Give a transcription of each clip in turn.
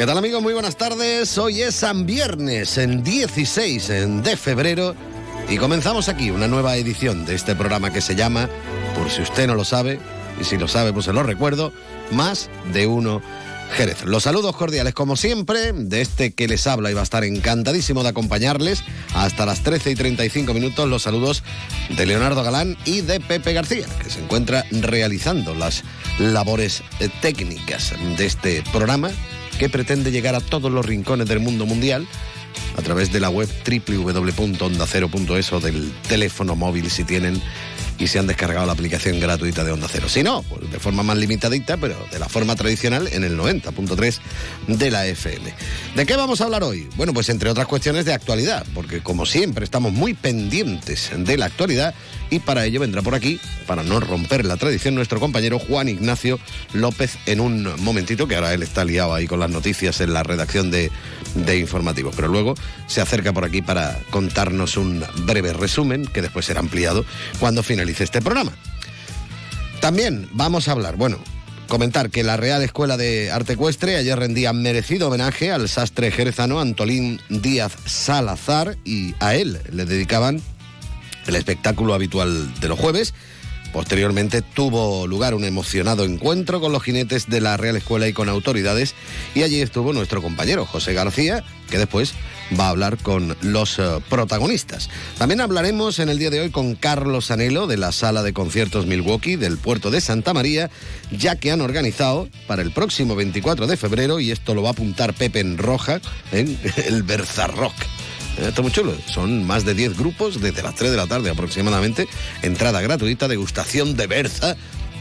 ¿Qué tal amigos? Muy buenas tardes. Hoy es San Viernes, en 16 de febrero, y comenzamos aquí una nueva edición de este programa que se llama, por si usted no lo sabe, y si lo sabe pues se lo recuerdo, Más de Uno Jerez. Los saludos cordiales como siempre de este que les habla y va a estar encantadísimo de acompañarles hasta las 13 y 35 minutos los saludos de Leonardo Galán y de Pepe García, que se encuentra realizando las labores eh, técnicas de este programa que pretende llegar a todos los rincones del mundo mundial a través de la web www.ondacero.es o del teléfono móvil si tienen y se han descargado la aplicación gratuita de Onda Cero. Si no, pues de forma más limitadita, pero de la forma tradicional en el 90.3 de la FM. ¿De qué vamos a hablar hoy? Bueno, pues entre otras cuestiones de actualidad, porque como siempre estamos muy pendientes de la actualidad y para ello vendrá por aquí, para no romper la tradición, nuestro compañero Juan Ignacio López en un momentito, que ahora él está liado ahí con las noticias en la redacción de, de informativos, pero luego se acerca por aquí para contarnos un breve resumen que después será ampliado cuando finalice este programa. También vamos a hablar, bueno, comentar que la Real Escuela de Arte Ecuestre ayer rendía merecido homenaje al sastre jerezano Antolín Díaz Salazar y a él le dedicaban el espectáculo habitual de los jueves. Posteriormente tuvo lugar un emocionado encuentro con los jinetes de la Real Escuela y con autoridades y allí estuvo nuestro compañero José García, que después va a hablar con los eh, protagonistas. También hablaremos en el día de hoy con Carlos Anelo de la Sala de Conciertos Milwaukee del puerto de Santa María, ya que han organizado para el próximo 24 de febrero, y esto lo va a apuntar Pepe en Roja, en el Berzarrock. Está muy chulo. Son más de 10 grupos desde las 3 de la tarde aproximadamente. Entrada gratuita, degustación de berza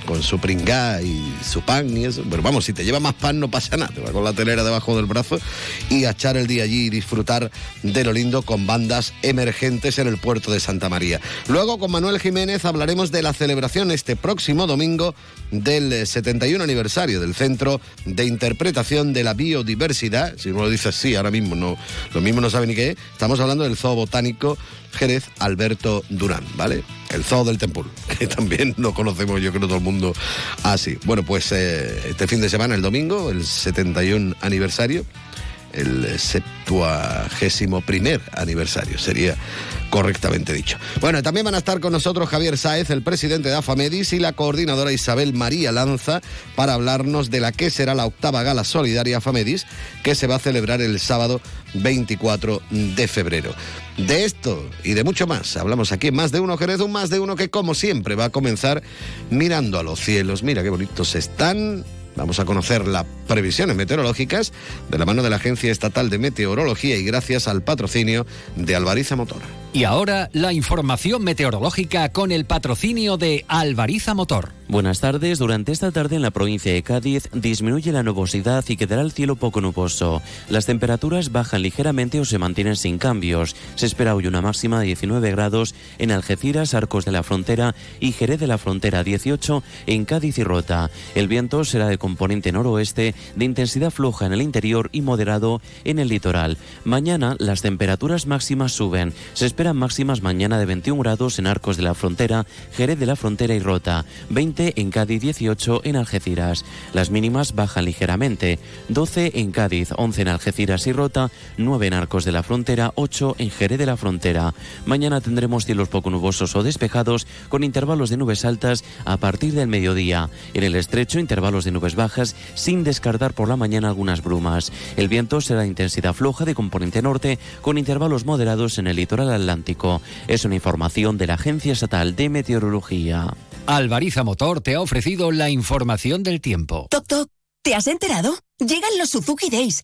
con su pringá y su pan y eso. Pero vamos, si te lleva más pan no pasa nada. Te va con la telera debajo del brazo y a echar el día allí y disfrutar de lo lindo con bandas emergentes en el puerto de Santa María. Luego con Manuel Jiménez hablaremos de la celebración este próximo domingo del eh, 71 aniversario del Centro de Interpretación de la Biodiversidad. Si uno lo dice así, ahora mismo no, lo mismo no sabe ni qué es. Estamos hablando del Zoo Botánico Jerez Alberto Durán, ¿vale? El Zoo del Tempul, que también lo conocemos yo creo todo el mundo así. Bueno, pues eh, este fin de semana, el domingo, el 71 aniversario, el septuagésimo primer aniversario, sería correctamente dicho. Bueno, también van a estar con nosotros Javier Sáez, el presidente de AFAMEDIS, y la coordinadora Isabel María Lanza, para hablarnos de la que será la octava gala solidaria AFAMEDIS, que se va a celebrar el sábado 24 de febrero. De esto y de mucho más hablamos aquí en Más de Uno Jerez, un Más de Uno que como siempre va a comenzar mirando a los cielos. Mira qué bonitos están. Vamos a conocer las previsiones meteorológicas de la mano de la Agencia Estatal de Meteorología y gracias al patrocinio de Alvariza Motor. Y ahora la información meteorológica con el patrocinio de Alvariza Motor. Buenas tardes. Durante esta tarde en la provincia de Cádiz disminuye la nubosidad y quedará el cielo poco nuboso. Las temperaturas bajan ligeramente o se mantienen sin cambios. Se espera hoy una máxima de 19 grados en Algeciras, Arcos de la Frontera y Jerez de la Frontera, 18 en Cádiz y Rota. El viento será de componente noroeste de intensidad floja en el interior y moderado en el litoral. Mañana las temperaturas máximas suben. Se esperan máximas mañana de 21 grados en Arcos de la Frontera, Jerez de la Frontera y Rota, 20 en Cádiz, 18 en Algeciras. Las mínimas bajan ligeramente, 12 en Cádiz, 11 en Algeciras y Rota, 9 en Arcos de la Frontera, 8 en Jerez de la Frontera. Mañana tendremos cielos poco nubosos o despejados con intervalos de nubes altas a partir del mediodía. En el estrecho intervalos de nubes bajas sin descartar por la mañana algunas brumas. El viento será de intensidad floja de componente norte con intervalos moderados en el litoral atlántico. Es una información de la Agencia Estatal de Meteorología. Alvariza Motor te ha ofrecido la información del tiempo. Toc, toc. ¿Te has enterado? Llegan los Suzuki Days.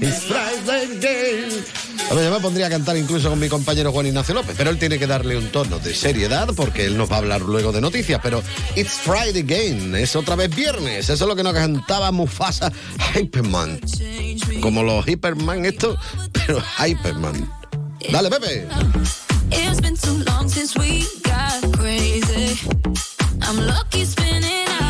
It's Friday again. Hombre, yo me pondría a cantar incluso con mi compañero Juan Ignacio López, pero él tiene que darle un tono de seriedad porque él nos va a hablar luego de noticias. Pero It's Friday again, es otra vez viernes. Eso es lo que nos cantaba Mufasa Hyperman. Como los Hyperman, esto, pero Hyperman. Dale, Pepe. I'm lucky spinning out.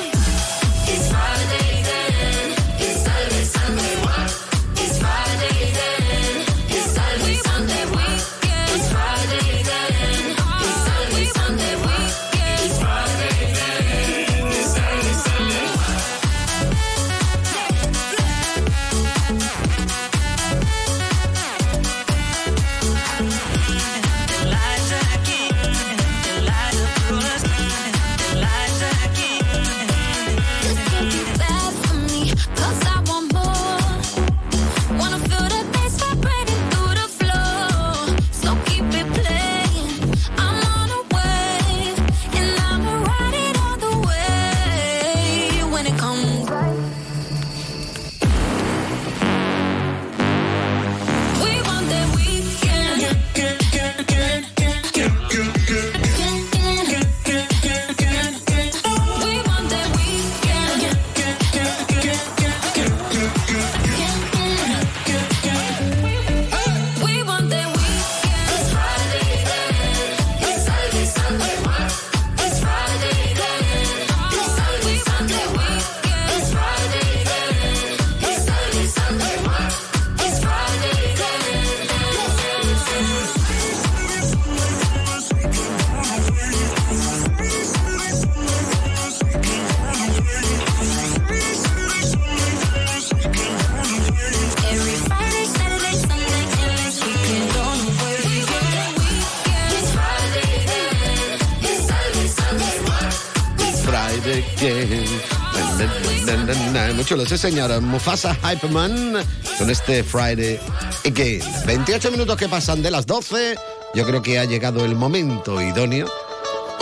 Chulo, sí señor. Mufasa Hyperman con este Friday again. 28 minutos que pasan de las 12. Yo creo que ha llegado el momento idóneo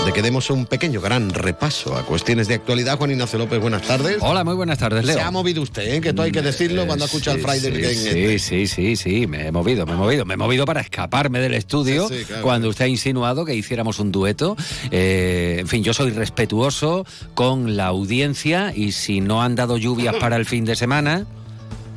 de que demos un pequeño gran repaso a cuestiones de actualidad. Juan Ignacio López, buenas tardes. Hola, muy buenas tardes, Leo. Se ha movido usted, ¿eh? que todo hay que decirlo cuando escucha el Friday sí. Sí, este. sí, sí, sí, me he movido, me he movido. Me he movido para escaparme del estudio Sí, sí, claro, cuando claro. usted ha insinuado que hiciéramos un dueto. Eh, en fin, yo soy respetuoso con la audiencia y si no han dado lluvias para el fin de semana,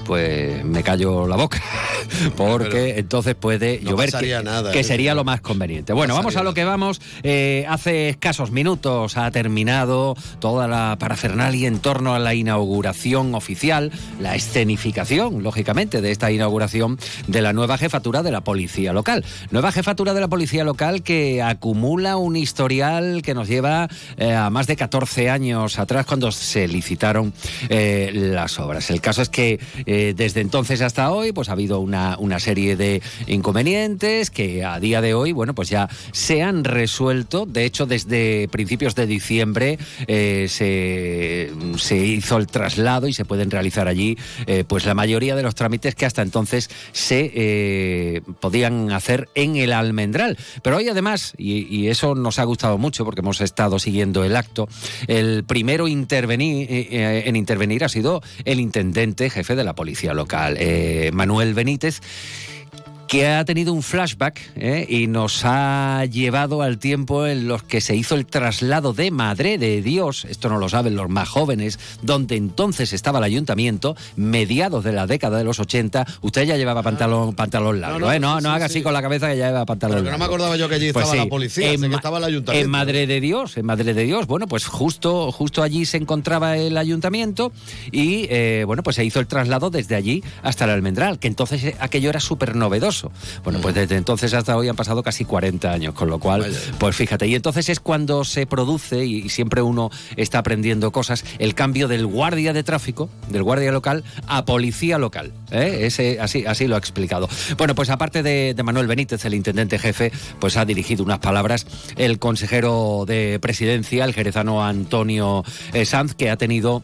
pues me callo la boca. Porque Pero entonces puede no llover, que, nada, que ¿eh? sería lo más conveniente. Bueno, vamos a lo que vamos. Eh, hace escasos minutos ha terminado toda la parafernalia en torno a la inauguración oficial, la escenificación, lógicamente, de esta inauguración de la nueva jefatura de la policía local. Nueva jefatura de la policía local que acumula un historial que nos lleva eh, a más de 14 años atrás cuando se licitaron las obras. El caso es que eh, desde entonces hasta hoy pues ha habido una, una serie de inconvenientes que a día de hoy bueno pues ya se han resuelto. De hecho desde principios de diciembre eh, se, se hizo el traslado y se pueden realizar allí eh, pues la mayoría de los trámites que hasta entonces se podían hacer en el almendral. Pero hoy además, y, eso nos ha gustado mucho porque hemos estado siguiendo el acto, el primero en intervenir ha sido el intendente jefe de la policía local, eh, Manuel Benítez que ha tenido un flashback ¿eh? y nos ha llevado al tiempo en los que se hizo el traslado de Madre de Dios, esto no lo saben los más jóvenes, donde entonces estaba el ayuntamiento, mediados de la década de los 80, usted ya llevaba pantalón, pantalón largo, No, no, ¿eh? No, sí, no sí, haga sí. así con la cabeza que ya lleva pantalón Pero que no me largo. acordaba yo que allí Pues estaba la policía, en que estaba el ayuntamiento. En Madre de Dios, en Madre de Dios, bueno, pues justo, justo allí se encontraba el ayuntamiento y, eh, bueno, pues se hizo el traslado desde allí hasta el Almendral, que entonces aquello era súper novedoso. Bueno, pues desde entonces hasta hoy han pasado casi 40 años, con lo cual, Vaya. pues fíjate, y entonces es cuando se produce, y, y siempre uno está aprendiendo cosas, el cambio del guardia de tráfico, del guardia local, a policía local. ¿eh? Ese, así, así lo ha explicado. Bueno, pues aparte de, de Manuel Benítez, el intendente jefe, pues ha dirigido unas palabras el consejero de presidencia, el jerezano Antonio eh, Sanz, que ha tenido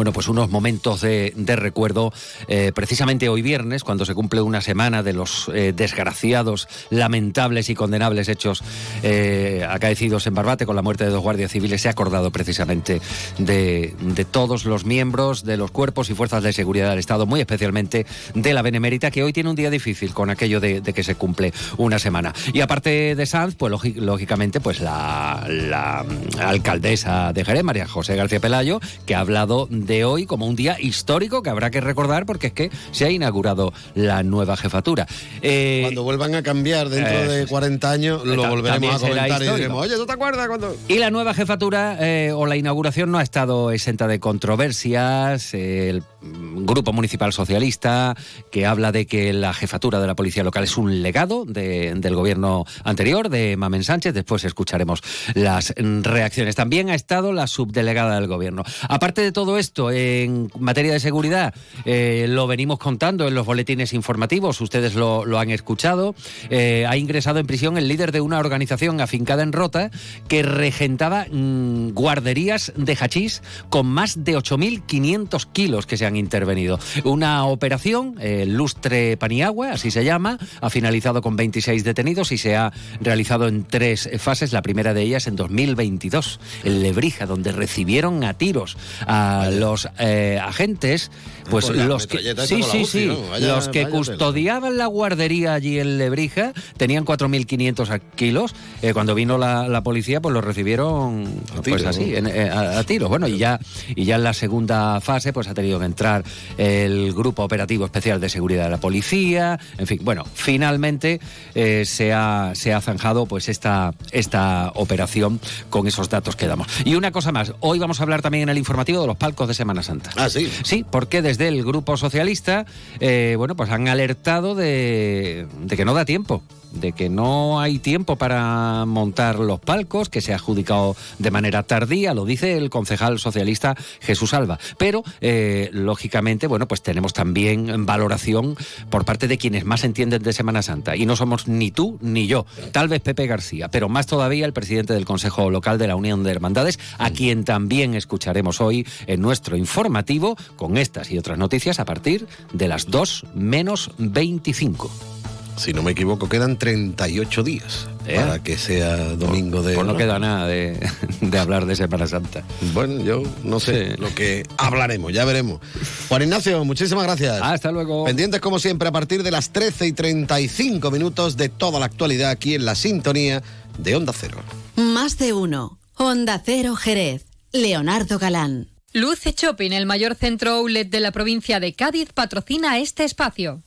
bueno, pues unos momentos de, de recuerdo, eh, precisamente hoy viernes, cuando se cumple una semana de los eh, desgraciados, lamentables y condenables hechos eh, acaecidos en Barbate con la muerte de dos guardias civiles, se ha acordado precisamente de, todos los miembros de los cuerpos y fuerzas de seguridad del Estado, muy especialmente de la Benemérita, que hoy tiene un día difícil con aquello de, que se cumple una semana. Y aparte de Sanz, pues lógi- lógicamente, pues la, la mm, alcaldesa de Jerez, María José García Pelayo, que ha hablado de hoy como un día histórico que habrá que recordar porque es que se ha inaugurado la nueva jefatura. Eh, Cuando vuelvan a cambiar dentro eh, de 40 años, lo volveremos a comentar y diremos, oye, ¿tú te acuerdas cuando...? Y la nueva jefatura eh, o la inauguración no ha estado exenta de controversias. El Grupo Municipal Socialista, que habla de que la jefatura de la Policía Local es un legado de- del gobierno anterior, de Mamen Sánchez. Después escucharemos las mm, reacciones. También ha estado la subdelegada del gobierno. Aparte de todo esto, en materia de seguridad, eh, lo venimos contando en los boletines informativos, ustedes lo, lo han escuchado. Eh, ha ingresado en prisión el líder de una organización afincada en Rota que regentaba mm, guarderías de hachís con más de 8.500 kilos que se han intervenido. Una operación, eh, Lustre Paniagua, así se llama, ha finalizado con 26 detenidos y se ha realizado en tres fases. La primera de ellas en 2022, en Lebrija, donde recibieron a tiros a los eh, agentes, pues los que, sí, sí, UCI, sí, ¿no? Vaya- los que custodiaban la guardería allí en Lebrija tenían 4.500 a- kilos. Eh, cuando vino la, la policía, pues los recibieron A pues tiros, así, ¿no? en- eh, a, a tiros. Bueno, y ya, y ya en la segunda fase, pues ha tenido que entrar el Grupo Operativo Especial de Seguridad de la Policía. En fin, bueno, finalmente eh, se, ha, se ha zanjado pues esta, esta operación con esos datos que damos. Y una cosa más, hoy vamos a hablar también en el informativo de los palcos de Semana Santa. Ah, sí. Sí, porque desde el Grupo Socialista, eh, bueno, pues han alertado de, de que no da tiempo de que no hay tiempo para montar los palcos, que se ha adjudicado de manera tardía, lo dice el concejal socialista Jesús Alba. Pero, eh, lógicamente, bueno, pues tenemos también valoración por parte de quienes más entienden de Semana Santa. Y no somos ni tú ni yo, tal vez Pepe García, pero más todavía el presidente del Consejo Local de la Unión de Hermandades, a quien también escucharemos hoy en nuestro informativo con estas y otras noticias a partir de las 2 menos 25. Si no me equivoco, quedan 38 días ¿Eh? para que sea domingo de... Pues no queda nada de, de hablar de Semana Santa. Bueno, yo no sé Sí. lo que hablaremos, ya veremos. Juan Ignacio, muchísimas gracias. Hasta luego. Pendientes como siempre a partir de las 13 y 35 minutos de toda la actualidad aquí en la sintonía de Onda Cero. Más de uno. Onda Cero Jerez. Leonardo Galán. Luce Shopping, el mayor centro outlet de la provincia de Cádiz, patrocina este espacio.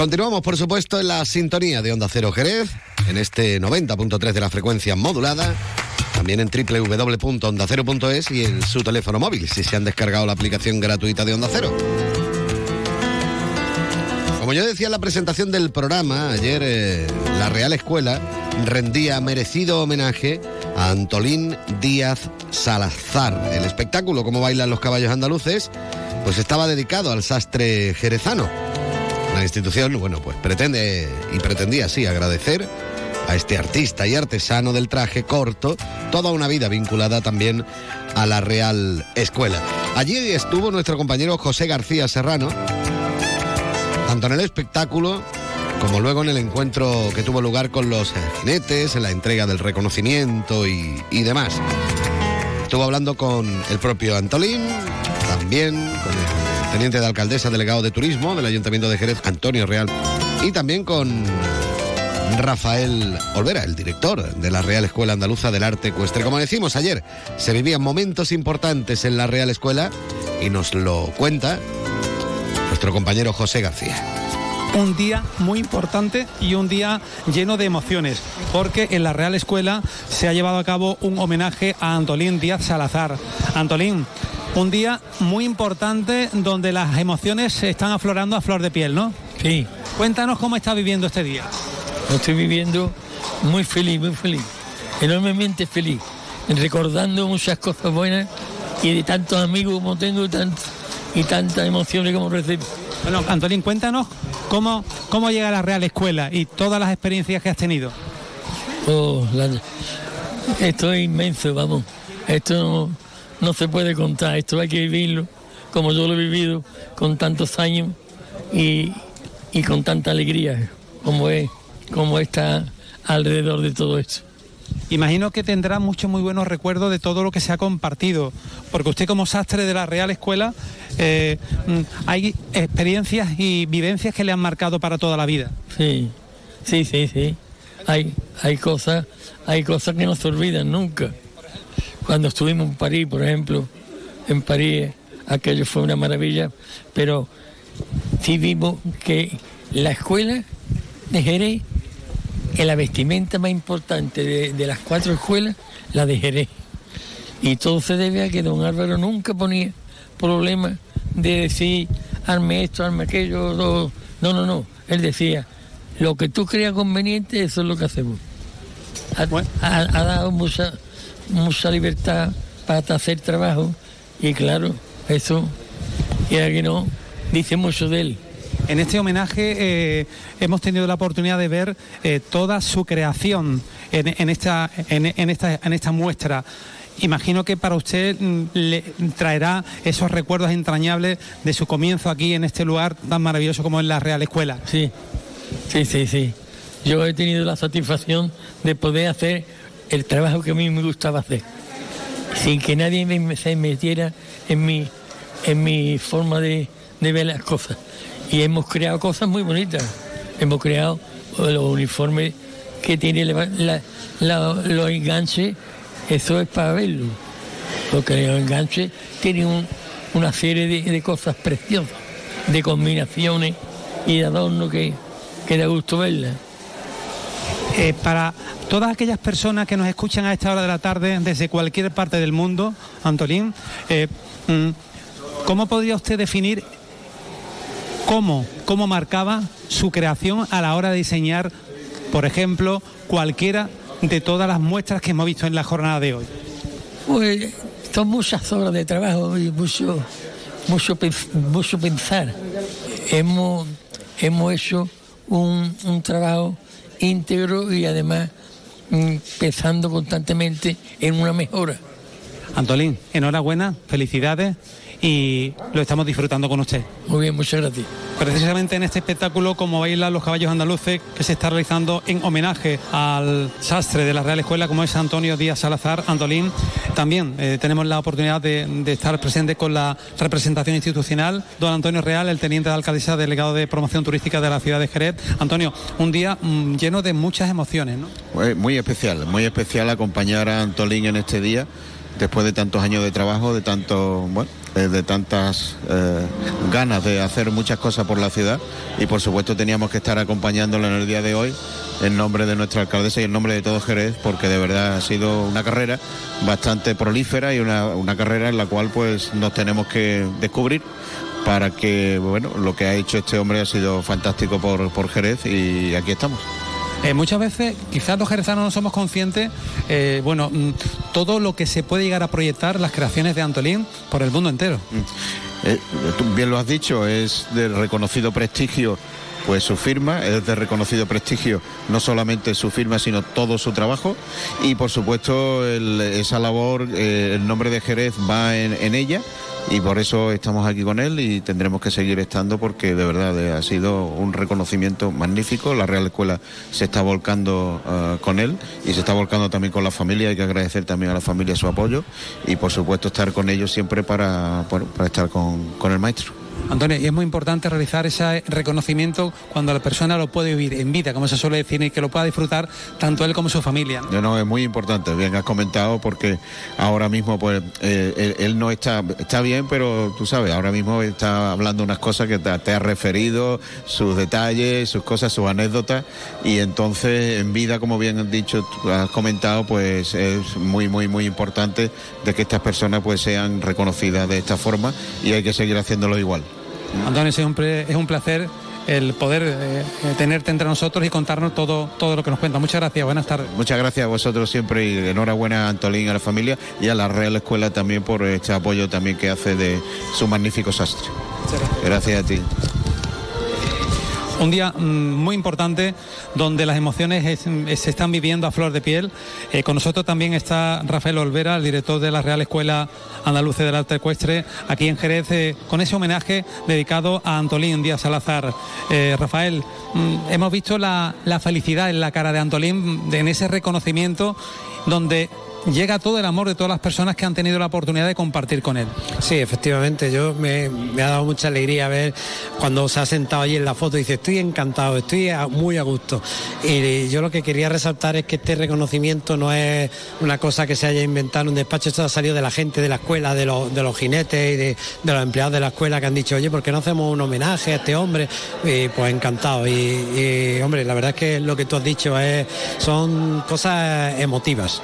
Continuamos, por supuesto, en la sintonía de Onda Cero Jerez, en este 90.3 de la frecuencia modulada, también en www.ondacero.es y en su teléfono móvil, si se han descargado la aplicación gratuita de Onda Cero. Como yo decía en la presentación del programa, ayer eh, la Real Escuela rendía merecido homenaje a Antolín Díaz Salazar. El espectáculo, como bailan los caballos andaluces, pues estaba dedicado al sastre jerezano. La institución, bueno, pues pretende y pretendía así agradecer a este artista y artesano del traje corto toda una vida vinculada también a la Real Escuela. Allí estuvo nuestro compañero José García Serrano, tanto en el espectáculo como luego en el encuentro que tuvo lugar con los jinetes, en la entrega del reconocimiento y, y demás. Estuvo hablando con el propio Antolín, también con el teniente de alcaldesa delegado de turismo del Ayuntamiento de Jerez, Antonio Real, y también con Rafael Olvera, el director de la Real Escuela Andaluza del Arte Ecuestre. Como decimos ayer, se vivían momentos importantes en la Real Escuela y nos lo cuenta nuestro compañero José García. un día muy importante y un día lleno de emociones, porque en la Real Escuela se ha llevado a cabo un homenaje a Antolín Díaz Salazar. Antolín, un día muy importante donde las emociones se están aflorando a flor de piel, ¿no? Sí. Cuéntanos cómo está viviendo este día. Lo estoy viviendo muy feliz, muy feliz. Enormemente feliz. Recordando muchas cosas buenas y de tantos amigos como tengo y, tant- y tantas emociones como recibo. Bueno, Antolín, cuéntanos cómo, cómo llega a la Real Escuela y todas las experiencias que has tenido. Oh, la- esto es inmenso, vamos. Esto no, no se puede contar, esto hay que vivirlo como yo lo he vivido con tantos años y, y con tanta alegría como es, como está alrededor de todo esto. Imagino que tendrá muchos muy buenos recuerdos de todo lo que se ha compartido, porque usted como sastre de la Real Escuela, eh, mm, hay experiencias y vivencias que le han marcado para toda la vida. Sí, sí, sí, sí. Hay, hay cosas, hay cosas que no se olvidan nunca. Cuando estuvimos en París, por ejemplo, en París, aquello fue una maravilla, pero sí vimos que la escuela de Jerez es la vestimenta más importante de, de las cuatro escuelas, la de Jerez. Y todo se debe a que don Álvaro nunca ponía problema de decir, arme esto, arme aquello. No, no, no. Él decía, lo que tú creas conveniente, eso es lo que hacemos. Ha, ha- ha dado mucha, mucha libertad para hacer trabajo y claro, eso, y que no, dice mucho de él. En este homenaje eh, hemos tenido la oportunidad de ver eh, toda su creación en, en esta, en, en esta, en esta muestra. Imagino que para usted mm, le traerá esos recuerdos entrañables de su comienzo aquí en este lugar tan maravilloso como es la Real Escuela. Sí, sí, sí, sí. Yo he tenido la satisfacción de poder hacer el trabajo que a mí me gustaba hacer, sin que nadie me, se metiera en mi, en mi forma de, ver las cosas. Y hemos creado cosas muy bonitas. Hemos creado los uniformes que tiene los enganches, eso es para verlo. Porque los enganches tienen un- una serie de, de cosas preciosas, de combinaciones y de adorno que, que da gusto verlas. Eh, para todas aquellas personas que nos escuchan a esta hora de la tarde desde cualquier parte del mundo, Antolín, eh, mm, ¿cómo podría usted definir cómo, cómo marcaba su creación a la hora de diseñar, por ejemplo, cualquiera de todas las muestras que hemos visto en la jornada de hoy? Pues son muchas horas de trabajo y mucho, mucho, mucho pensar. Hemos, hemos hecho un, un trabajo íntegro y además mm, pensando constantemente en una mejora. Antolín, enhorabuena, felicidades y lo estamos disfrutando con usted. Muy bien, muchas gracias. Precisamente en este espectáculo, como bailan los caballos andaluces, que se está realizando en homenaje al sastre de la Real Escuela, como es Antonio Díaz Salazar, Antolín, también eh, tenemos la oportunidad de, de estar presentes con la representación institucional, don Antonio Real, el teniente de alcaldesa, delegado de promoción turística de la ciudad de Jerez. Antonio, un día mm, lleno de muchas emociones, ¿no? Pues muy especial, muy especial acompañar a Antolín en este día, después de tantos años de trabajo, de tanto, bueno, eh, de tantas eh, ganas de hacer muchas cosas por la ciudad y por supuesto teníamos que estar acompañándolo en el día de hoy en nombre de nuestra alcaldesa y en nombre de todo Jerez porque de verdad ha sido una carrera bastante prolífera y una, una carrera en la cual pues nos tenemos que descubrir para que bueno lo que ha hecho este hombre ha sido fantástico por, por Jerez y aquí estamos. Eh, muchas veces, quizás los jerezanos no somos conscientes, eh, bueno, mm, todo lo que se puede llegar a proyectar, las creaciones de Antolín, por el mundo entero. Eh, tú bien lo has dicho, es de reconocido prestigio pues su firma, es de reconocido prestigio no solamente su firma, sino todo su trabajo y por supuesto esa labor, eh, el nombre de Jerez va en, ella y por eso estamos aquí con él y tendremos que seguir estando porque de verdad eh, ha sido un reconocimiento magnífico. La Real Escuela se está volcando eh, con él y se está volcando también con la familia. Hay que agradecer también a la familia su apoyo y por supuesto estar con ellos siempre para, para estar con, con el maestro. Antonio, y es muy importante realizar ese reconocimiento cuando la persona lo puede vivir en vida, como se suele decir, y que lo pueda disfrutar tanto él como su familia. ¿no? No, es muy importante, bien has comentado, porque ahora mismo, pues, eh, él, no está, está bien, pero tú sabes, ahora mismo está hablando unas cosas que te, te ha referido, sus detalles, sus cosas, sus anécdotas, y entonces en vida, como bien has dicho, has comentado, pues es muy, muy, muy importante de que estas personas pues sean reconocidas de esta forma y hay que seguir haciéndolo igual. Antonio, siempre es un placer el poder eh, eh, tenerte entre nosotros y contarnos todo, todo lo que nos cuenta. Muchas gracias, buenas tardes. Muchas gracias a vosotros siempre y enhorabuena a Antolín, a la familia y a la Real Escuela también por este apoyo también que hace de su magnífico sastre. Gracias a ti. Un día mm, muy importante donde las emociones es- se están viviendo a flor de piel. Eh, con nosotros también está Rafael Olvera, el director de la Real Escuela Andaluce del Arte Ecuestre, aquí en Jerez, eh, con ese homenaje dedicado a Antolín Díaz Salazar. Eh, Rafael, mm, hemos visto la, la felicidad en la cara de Antolín, en ese reconocimiento donde llega todo el amor de todas las personas que han tenido la oportunidad de compartir con él. Sí, efectivamente, yo me, me ha dado mucha alegría ver cuando se ha sentado allí en la foto y dice, estoy encantado, estoy a- muy a gusto. Y yo lo que quería resaltar es que este reconocimiento no es una cosa que se haya inventado en un despacho, esto ha salido de la gente de la escuela, de los, de los jinetes y de, de los empleados de la escuela que han dicho, oye, ¿por qué no hacemos un homenaje a este hombre? Y pues encantado. Y, y, hombre, la verdad es que lo que tú has dicho es, son cosas emotivas.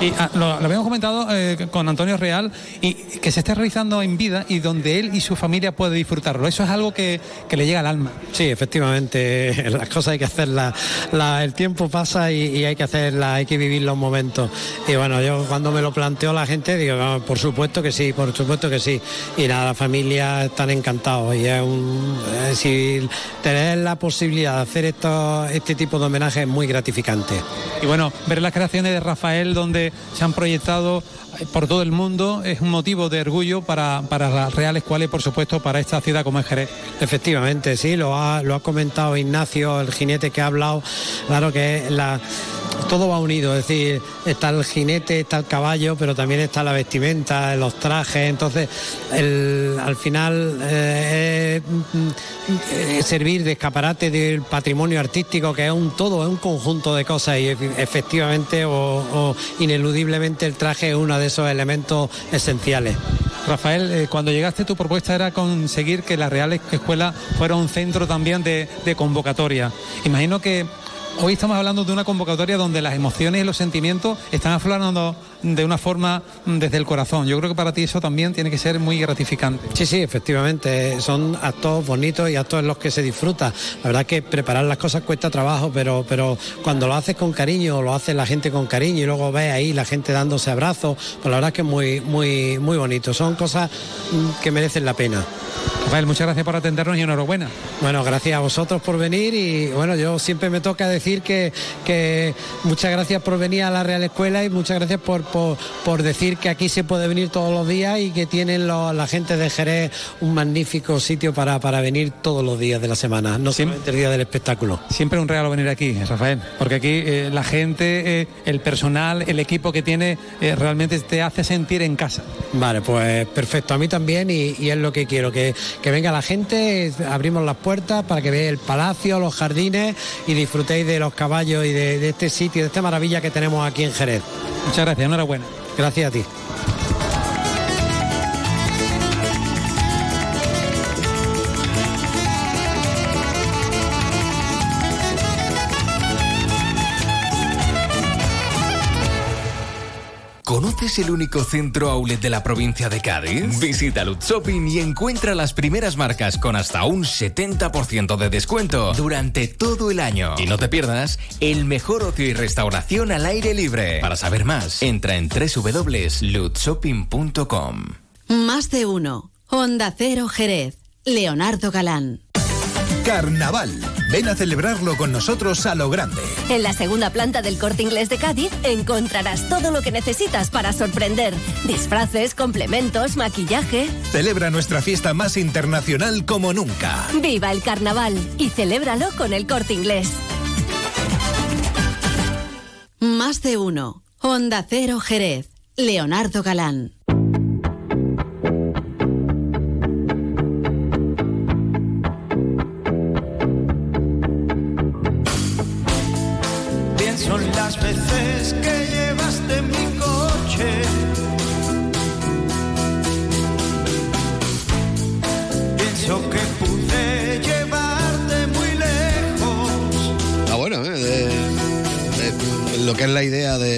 Y ah, lo, lo habíamos comentado eh, con Antonio Real y que se esté realizando en vida y donde él y su familia puede disfrutarlo. Eso es algo que, que le llega al alma. Sí, efectivamente, las cosas hay que hacerlas. La- el tiempo pasa y, y hay que hacerlas, hay que vivir los momentos. Y bueno, yo cuando me lo planteó la gente, digo, "Ah, por supuesto que sí, por supuesto que sí. Y nada, la familia están encantados. Y es un. es decir, tener la posibilidad de hacer esto, este tipo de homenaje es muy gratificante. Y bueno, ver las creaciones de Rafael donde se han proyectado por todo el mundo es un motivo de orgullo para, para la Real Escuela por supuesto para esta ciudad como es Jerez. Efectivamente, sí, lo ha, lo ha comentado Ignacio, el jinete que ha hablado. Claro que la, todo va unido, es decir, está el jinete, está el caballo, pero también está la vestimenta, los trajes. Entonces, al final, eh, servir de escaparate del patrimonio artístico, que es un todo, es un conjunto de cosas y efe- efectivamente o, ineludiblemente el traje es uno de esos elementos esenciales. Rafael, eh, cuando llegaste tu propuesta era conseguir que la Real Escuela fuera un centro también de, de convocatoria. Imagino que hoy estamos hablando de una convocatoria donde las emociones y los sentimientos están aflorando de una forma mm, desde el corazón. Yo creo que para ti eso también tiene que ser muy gratificante. Sí, sí, efectivamente, son actos bonitos y actos en los que se disfruta. La verdad que preparar las cosas cuesta trabajo, pero, pero cuando lo haces con cariño, lo hace la gente con cariño y luego ves ahí la gente dándose abrazos, pues la verdad es que es muy, muy, muy bonito. Son cosas mm, que merecen la pena. Rafael, muchas gracias por atendernos y enhorabuena. Bueno, gracias a vosotros por venir y bueno, yo siempre me toca decir que, que muchas gracias por venir a la Real Escuela y muchas gracias por, por, por decir que aquí se puede venir todos los días y que tienen los- la gente de Jerez un magnífico sitio para, para venir todos los días de la semana, no solamente el día del espectáculo. Siempre un regalo venir aquí, Rafael, porque aquí eh, la gente, eh, el personal, el equipo que tiene, eh, realmente te hace sentir en casa. Vale, pues perfecto, a mí también y, y es lo que quiero, que, que venga la gente, abrimos las puertas para que veáis el palacio, los jardines y disfrutéis de los caballos y de, de este sitio, de esta maravilla que tenemos aquí en Jerez. Muchas gracias, enhorabuena. Gracias a ti. El único centro outlet de la provincia de Cádiz? Visita Lutz Shopping y encuentra las primeras marcas con hasta un 70% de descuento durante todo el año. Y no te pierdas el mejor ocio y restauración al aire libre. Para saber más, entra en www.lutzshopping.com. Más de uno. Honda Cero Jerez. Leonardo Galán. Carnaval. Ven a celebrarlo con nosotros a lo grande. En la segunda planta del Corte Inglés de Cádiz encontrarás todo lo que necesitas para sorprender. Disfraces, complementos, maquillaje. Celebra nuestra fiesta más internacional como nunca. ¡Viva el carnaval! Y celébralo con el Corte Inglés. Más de uno. Honda Cero Jerez. Leonardo Galán.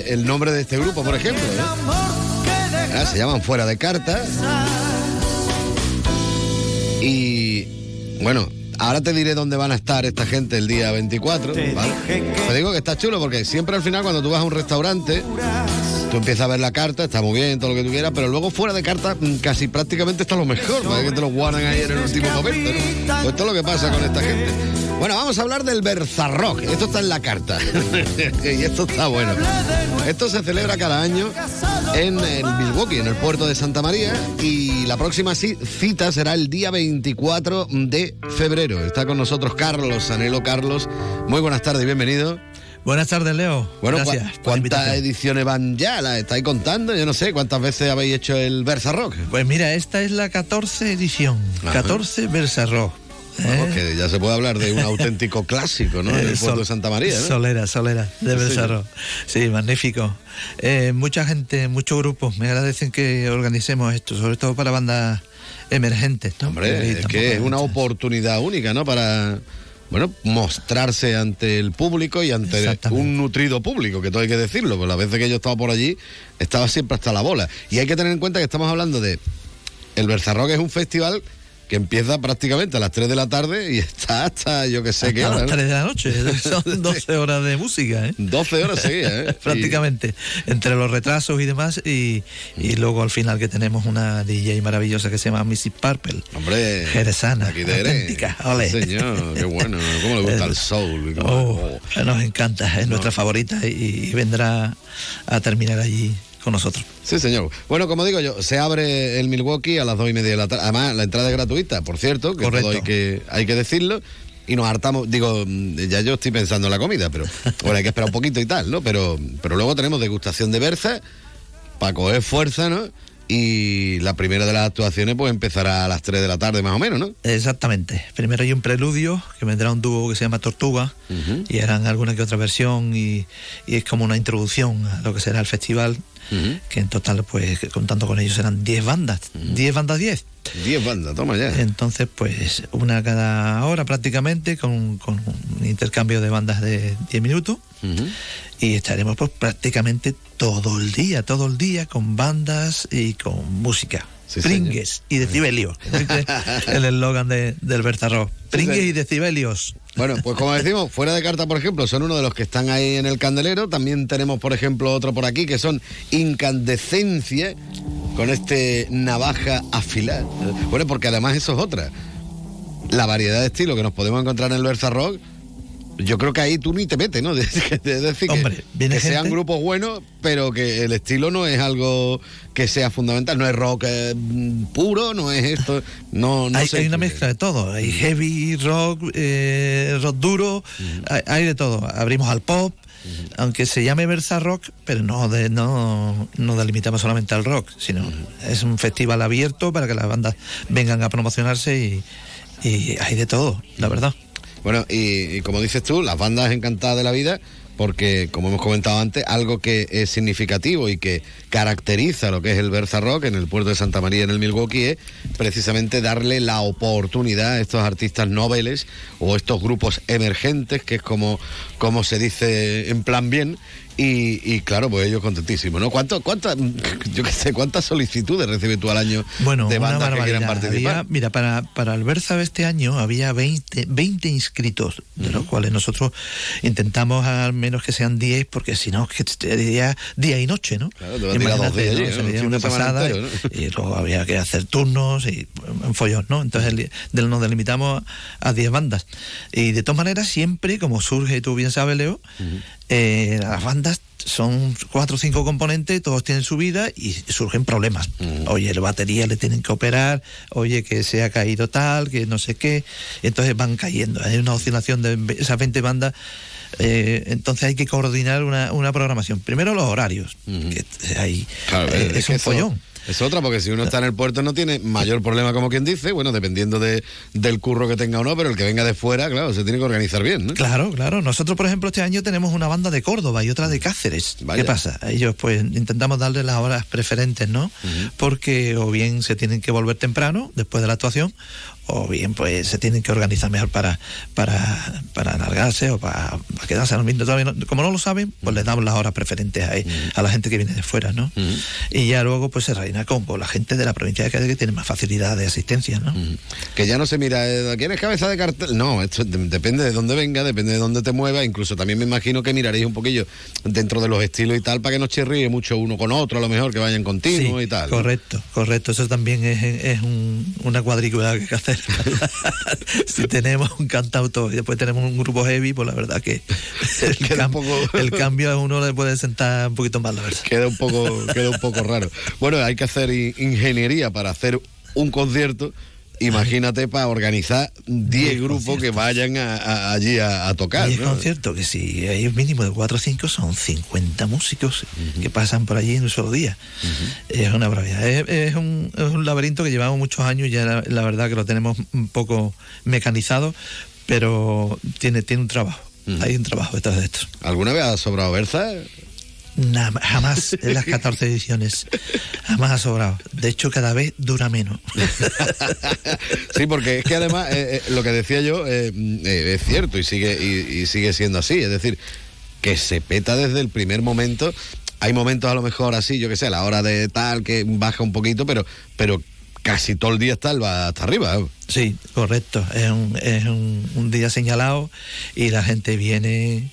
Del nombre de este grupo, por ejemplo. ¿eh? Ah, se llaman Fuera de Carta. Y bueno, ahora te diré dónde van a estar esta gente el día 24. ¿vale? Te digo que está chulo porque siempre al final cuando tú vas a un restaurante, tú empiezas a ver la carta, está muy bien, todo lo que tú quieras, pero luego fuera de carta mm, casi prácticamente está lo mejor, para que te lo guardan ahí en el último momento. Pues esto es lo que pasa con esta gente. Bueno, vamos a hablar del Berzarrock. Esto está en la carta. y esto está bueno. Esto se celebra cada año en Milwaukee, en el puerto de Santa María. Y la próxima ci- cita será el día 24 de febrero. Está con nosotros Carlos, Anelo Carlos. Muy buenas tardes, bienvenido. Buenas tardes, Leo. Bueno, Gracias ¿cu- por la ¿cuántas ediciones van ya? ¿Las estáis contando? Yo no sé, ¿cuántas veces habéis hecho el Versa Rock? Pues mira, esta es la 14 edición. Ajá. 14 Versa Rock. Vamos, ¿eh? que ya se puede hablar de un auténtico clásico, ¿no? En el puerto de Santa María, ¿no? Solera, Solera, de Bersarro. Sí, magnífico. Eh, mucha gente, muchos grupos me agradecen que organicemos esto, sobre todo para bandas emergentes. ¿no? Hombre, es que es una oportunidad única, ¿no? Para, bueno, mostrarse ante el público y ante un nutrido público, que todo hay que decirlo, pues las veces que yo estaba por allí, estaba siempre hasta la bola. Y hay que tener en cuenta que estamos hablando de... El Berzarrock es un festival que empieza prácticamente a las 3 de la tarde y está hasta, yo que sé Hasta qué hora. las ¿no? 3 de la noche. Son 12 horas de música, ¿eh? 12 horas seguidas, ¿eh? Prácticamente. Entre los retrasos y demás. Y, y luego al final que tenemos una DJ maravillosa que se llama Missy Purple. Hombre. Jerezana. Aquí te eres. auténtica. Ole. Señor, qué bueno. ¿Cómo le gusta el soul? ¿Cómo- Oh, Nos encanta, es nuestra favorita y, y vendrá a terminar allí con nosotros. Sí, señor. Bueno, como digo yo, se abre el Milwaukee a las dos y media de la tarde. Además, la entrada es gratuita, por cierto, que Correcto. todo hay que, hay que decirlo. Y nos hartamos, digo, mm, ya yo estoy pensando en la comida, pero bueno, hay que esperar un poquito y tal, ¿no? Pero, pero luego tenemos degustación de berza para coger fuerza, ¿no? Y la primera de las actuaciones pues empezará a las 3 de la tarde más o menos, ¿no? Exactamente. Primero hay un preludio, que vendrá un dúo que se llama Tortuga, y harán alguna que otra versión, y, y es como una introducción a lo que será el festival, que en total, pues, contando con ellos, serán 10 bandas. 10 bandas 10. 10 bandas, toma ya. Entonces, pues, una cada hora prácticamente, con, con un intercambio de bandas de 10 minutos. Y estaremos pues prácticamente todo el día, todo el día con bandas y con música. Pringues y decibelios. el eslogan de, del Bertarro. Pringues y decibelios. Bueno, pues como decimos, fuera de carta, por ejemplo, son uno de los que están ahí en el candelero. También tenemos, por ejemplo, otro por aquí que son incandescencia con este navaja afilada. Bueno, porque además eso es otra. La variedad de estilo que nos podemos encontrar en el Rock, yo creo que ahí tú ni te metes, ¿no? Es decir, que- Hombre, que, viene sean gente- grupos buenos, pero que el estilo no es algo que sea fundamental. No es rock eh, mm, puro, no es esto. No, no hay, sé. hay una mezcla de todo. Hay heavy, rock, eh, rock duro, hay, hay de todo. Abrimos al pop, aunque se llame Versa Rock, pero no, de, no, no delimitamos solamente al rock, sino es un festival abierto para que las bandas vengan a promocionarse y, y hay de todo, la verdad. Bueno, y, como dices tú, las bandas encantadas de la vida, porque como hemos comentado antes, algo que es significativo y que caracteriza lo que es el Berza Rock en el puerto de Santa María, en el Milwaukee, es precisamente darle la oportunidad a estos artistas noveles o estos grupos emergentes, que es como, como se dice en plan bien. Y, y claro, pues ellos contentísimos, ¿no? ¿Cuánto, cuántas, yo qué sé, cuántas solicitudes recibes tú al año Bueno, de bandas que quieran participar? Había- mira, para, para el Berza de este año había 20, 20 inscritos, de los cuales nosotros intentamos al menos que sean 10, porque si no, que sería día y noche, ¿no? Claro, te dos días allí, ¿no? ¿no? Una pasada entero, y, y luego había que hacer turnos y un follón, ¿no? Entonces el- del- nos delimitamos a 10 bandas. Y de todas maneras, siempre, como surge, tú bien sabes, Leo, eh, las bandas son cuatro o cinco componentes, todos tienen su vida y surgen problemas. Oye, la batería le tienen que operar, oye, que se ha caído tal, que no sé qué. Entonces van cayendo. Hay una oscilación de esas 20 bandas. eh, entonces hay que coordinar una, una programación. Primero los horarios. que hay, Claro, eh, es, es que un eso- follón. Es otra, porque si uno está en el puerto no tiene mayor problema, como quien dice, bueno, dependiendo de, del curro que tenga o no, pero el que venga de fuera, claro, se tiene que organizar bien, ¿no? Claro, claro. Nosotros, por ejemplo, este año tenemos una banda de Córdoba y otra de Cáceres. Vaya. ¿Qué pasa? Ellos, pues, intentamos darles las horas preferentes, ¿no? Porque o bien se tienen que volver temprano, después de la actuación, o bien, pues, se tienen que organizar mejor para, para, para alargarse o para, para quedarse dormiendo. Todavía no- como no lo saben, pues les damos las horas preferentes a, a la gente que viene de fuera, ¿no? Y ya luego, pues, se reina con, con la gente de la provincia de Cádiz que tiene más facilidad de asistencia, ¿no? Que ya no se mira, eh, ¿quién es cabeza de cartel? No, esto de- depende de dónde venga, depende de dónde te muevas. Incluso también me imagino que miraréis un poquillo dentro de los estilos y tal para que no chirríe mucho uno con otro, a lo mejor que vayan continuo y tal. ¿no? Correcto, correcto. Eso también es, es un- una cuadrícula que hay que hacer. si tenemos un cantautor y después tenemos un grupo heavy, pues la verdad que el, cam- el cambio a uno le puede sentar un poquito mal, la verdad. Queda un poco, queda un poco raro. Bueno, hay que hacer ingeniería para hacer un concierto. Imagínate para organizar 10 grupos que vayan a- a- allí a, a tocar. Es ¿no? concierto que si hay un mínimo de 4 o 5 son 50 músicos que pasan por allí en un solo día. Es una barbaridad. Es, es un, es un laberinto que llevamos muchos años y ya la, la verdad que lo tenemos un poco mecanizado, pero tiene, tiene un trabajo. Hay un trabajo detrás de esto. ¿Alguna vez ha sobrado Berza? Nada, jamás en las 14 ediciones. Jamás ha sobrado. De hecho, cada vez dura menos. Sí, porque es que además eh, eh, lo que decía yo eh, mm, es cierto y sigue, y, y sigue siendo así. Es decir, que se peta desde el primer momento. Hay momentos a lo mejor así, yo que sé, a la hora de tal, que baja un poquito, pero, pero casi todo el día está va hasta arriba. Sí, correcto. Es un, es un, un día señalado y la gente viene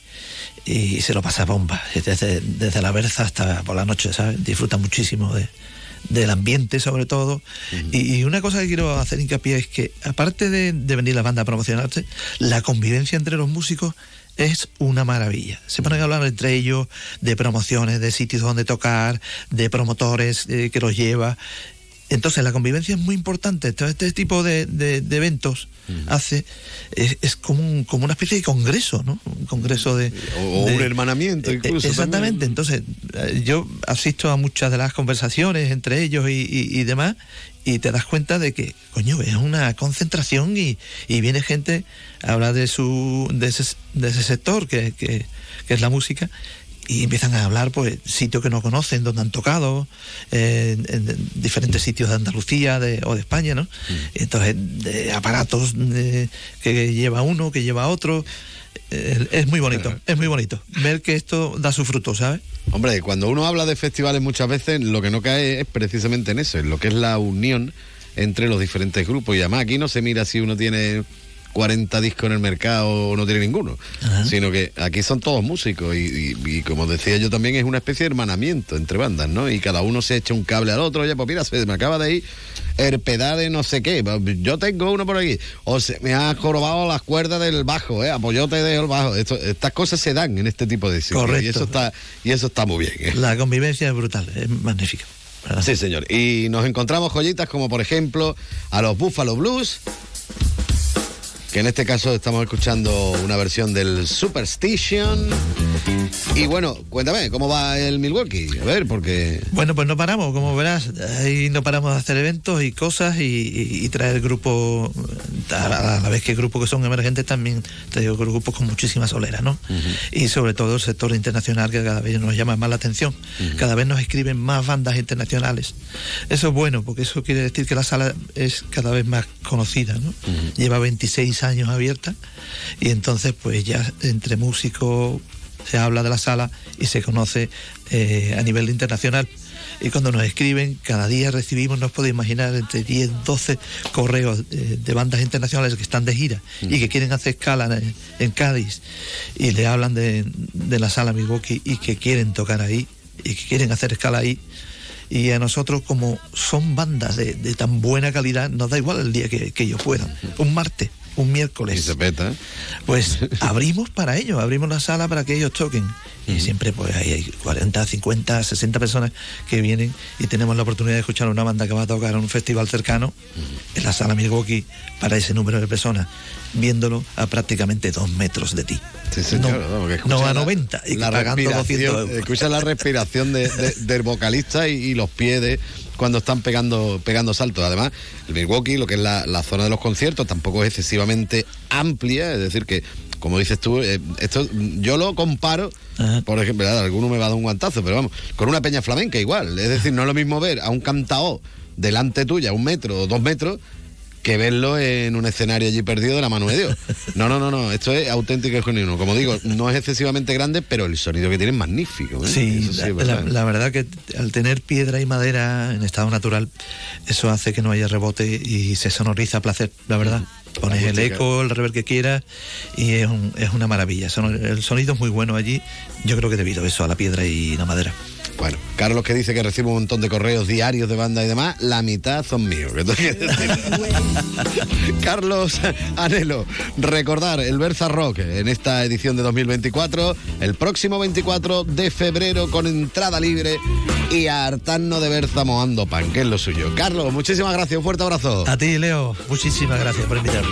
y se lo pasa bomba. Desde, desde la berza hasta por la noche, ¿sabes? Disfruta muchísimo de, del ambiente sobre todo. y, y una cosa que quiero hacer hincapié es que aparte de, de venir la banda a promocionarse, la convivencia entre los músicos es una maravilla. Se ponen a hablar entre ellos de promociones, de sitios donde tocar, de promotores eh, que los lleva. Entonces la convivencia es muy importante. Este tipo de, de- de eventos hace es, es como, un- como una especie de congreso, ¿no? Un congreso de O, de- un hermanamiento eh, incluso. Exactamente. también. Entonces eh, yo asisto a muchas de las conversaciones entre ellos y, y- y demás y te das cuenta de que coño es una concentración y, y viene gente a hablar de su de ese, de ese sector que, que- que es la música y empiezan a hablar pues sitios que no conocen donde han tocado eh, en, en diferentes sitios de Andalucía de- o de España no entonces de aparatos de- que lleva uno que lleva otro eh, es muy bonito es muy bonito ver que esto da su fruto sabes Hombre, cuando uno habla de festivales muchas veces lo que no cae es precisamente en eso, en lo que es la unión entre los diferentes grupos. Y además aquí no se mira si uno tiene 40 discos en el mercado no tiene ninguno, sino que aquí son todos músicos y, y- y como decía yo también es una especie de hermanamiento entre bandas, ¿no? Y cada uno se echa un cable al otro, oye, pues mira, se me acaba de ir el pedal de no sé qué, pues yo tengo uno por aquí, o se me ha jorobado las cuerdas del bajo, ¿eh? pues yo te dejo el bajo. Esto- estas cosas se dan en este tipo de sitios Correcto. y eso está, y eso está muy bien. ¿eh? la convivencia es brutal es magnífica Sí, señor. Y nos encontramos joyitas como, por ejemplo, a los Buffalo Blues, que en este caso estamos escuchando una versión del Superstition. Y bueno, cuéntame, ¿cómo va el Milwaukee? A ver, porque... Bueno, pues no paramos, como verás, ahí no paramos de hacer eventos y cosas y, y- y traer grupos, a la, a la vez que grupos que son emergentes también traigo grupos con muchísima solera, ¿no? Y sobre todo el sector internacional que cada vez nos llama más la atención, cada vez nos escriben más bandas internacionales. Eso es bueno, porque eso quiere decir que la sala es cada vez más conocida, ¿no? Lleva 26 años abierta y entonces pues ya entre músicos se habla de la sala y se conoce eh, a nivel internacional. Y cuando nos escriben, cada día recibimos, no os podéis imaginar, entre 10, 12 correos eh, de bandas internacionales que están de gira y que quieren hacer escala en, Cádiz y le hablan de, la sala Milwaukee y que quieren tocar ahí y que quieren hacer escala ahí. Y a nosotros, como son bandas de, tan buena calidad, nos da igual el día que ellos puedan. Un martes, un miércoles. Y se peta. Pues abrimos para ellos, abrimos la sala para que ellos toquen. Y siempre pues hay 40, 50, 60 personas que vienen y tenemos la oportunidad de escuchar a una banda que va a tocar en un festival cercano en la sala Milwaukee para ese número de personas, viéndolo a prácticamente dos metros de ti. Sí, señor, no, no escucha a la- 90 y la pagando 200 respiración, euros. Escucha la respiración de- de- del vocalista y, y los pies de cuando están pegando, pegando saltos. Además, el Milwaukee, lo que es la, la zona de los conciertos, tampoco es excesivamente amplia, es decir que como dices tú, eh, esto yo lo comparo, por ejemplo, alguno me va a dar un guantazo, pero vamos, con una peña flamenca igual. Es decir, no es lo mismo ver a un cantao delante tuya, un metro o dos metros, que verlo en un escenario allí perdido de la mano de Dios. No, no, no, no, esto es auténtico y genuino. Como digo, no es excesivamente grande, pero el sonido que tiene es magnífico. ¿eh? Sí, Eso la, verdad. la verdad que al tener piedra y madera en estado natural, eso hace que no haya rebote y se sonoriza a placer, la verdad. Pones el eco, el reverb que quieras y es, un- es una maravilla. Son- el sonido es muy bueno allí, yo creo que debido a eso, a la piedra y la madera. Bueno, Carlos que dice que recibe un montón de correos diarios de banda y demás, la mitad son míos. Carlos Anhelo, recordar el Berza Rock en esta edición de 2024, el próximo 24 de febrero con entrada libre y a hartarnos de Berza mojando pan, que es lo suyo. Carlos, muchísimas gracias, un fuerte abrazo. A ti, Leo, muchísimas gracias por invitarme.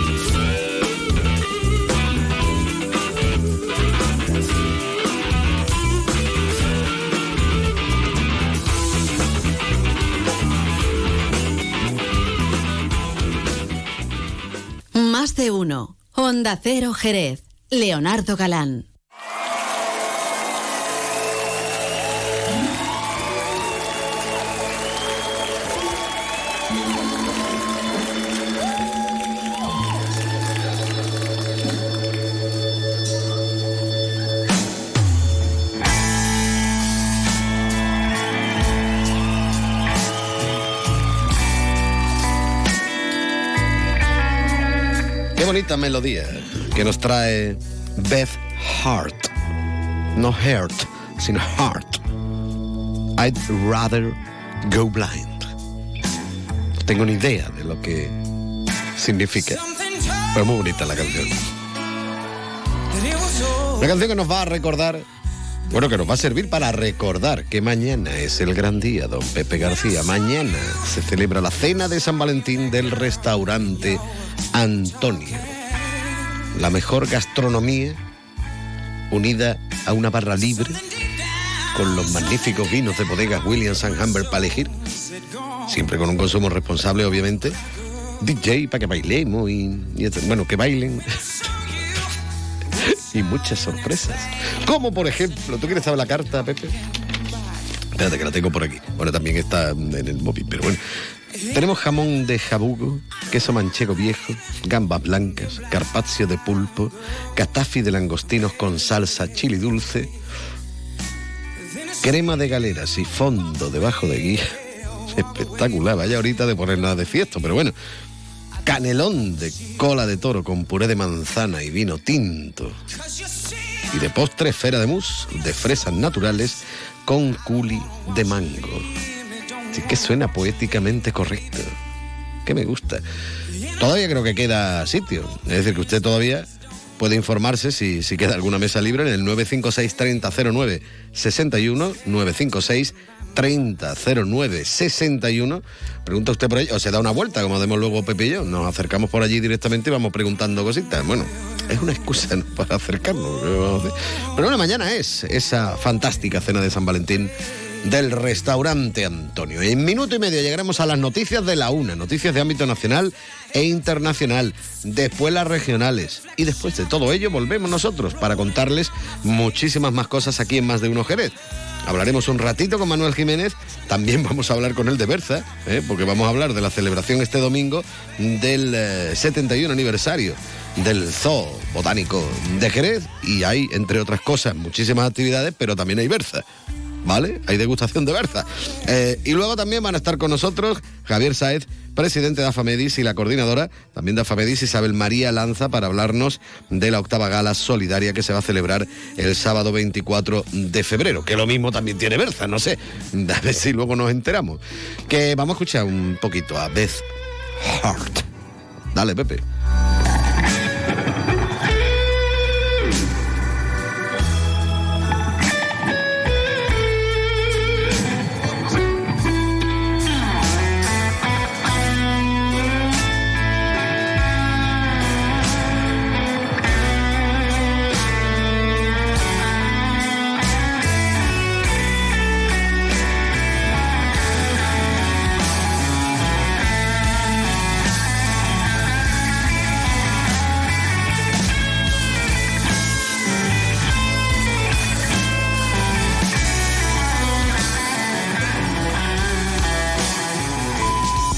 Honda Cero Jerez. Leonardo Galán. Bonita melodía que nos trae Beth Hart. No Heart, sino Heart. I'd rather go blind. No tengo ni idea de lo que significa. Pero muy bonita la canción. Una canción que nos va a recordar, bueno, que nos va a servir para recordar que mañana es el gran día, don Pepe García. Mañana se celebra la cena de San Valentín del restaurante Antonio. La mejor gastronomía unida a una barra libre con los magníficos vinos de bodegas Williams and Humber para elegir. Siempre con un consumo responsable, obviamente. DJ para que bailemos y, y bueno, que bailen. muchas sorpresas. Como por ejemplo, ¿tú quieres saber la carta, Pepe? Espérate que la tengo por aquí. Bueno, también está en el móvil, pero bueno. Tenemos jamón de jabugo, queso manchego viejo, gambas blancas, carpaccio de pulpo, catafi de langostinos con salsa chili dulce, crema de galeras y fondo debajo de guía. Espectacular, vaya ahorita de poner de fiesta, pero bueno. Canelón de cola de toro con puré de manzana y vino tinto. Y de postre esfera de mousse de fresas naturales con culi de mango. Sí que suena poéticamente correcto. Que me gusta. Todavía creo que queda sitio. Es decir, que usted todavía puede informarse si, si queda alguna mesa libre en el 956 3009 61 956 3009 61 pregunta usted por ello o se da una vuelta como hacemos luego Pepe y yo. Nos acercamos por allí directamente y vamos preguntando cositas. Bueno es una excusa para acercarnos pero bueno mañana es esa fantástica cena de San Valentín del restaurante Antonio. En minuto y medio llegaremos a las noticias de la una, noticias de ámbito nacional e internacional, después las regionales y después de todo ello volvemos nosotros para contarles muchísimas más cosas aquí en Más de Uno Jerez. Hablaremos un ratito con Manuel Jiménez, también vamos a hablar con él de Berza, ¿eh? porque vamos a hablar de la celebración este domingo del eh, 71 aniversario del Zoo Botánico de Jerez y hay, entre otras cosas, muchísimas actividades, pero también hay Berza. ¿Vale? Hay degustación de berza. Eh, y luego también van a estar con nosotros Javier Saez, presidente de Afamedis y la coordinadora también de Afamedis, Isabel María Lanza, para hablarnos de la octava gala solidaria que se va a celebrar el sábado 24 de febrero, que lo mismo también tiene berza, no sé, a ver si luego nos enteramos. Que vamos a escuchar un poquito a Beth Hart. Dale, Pepe.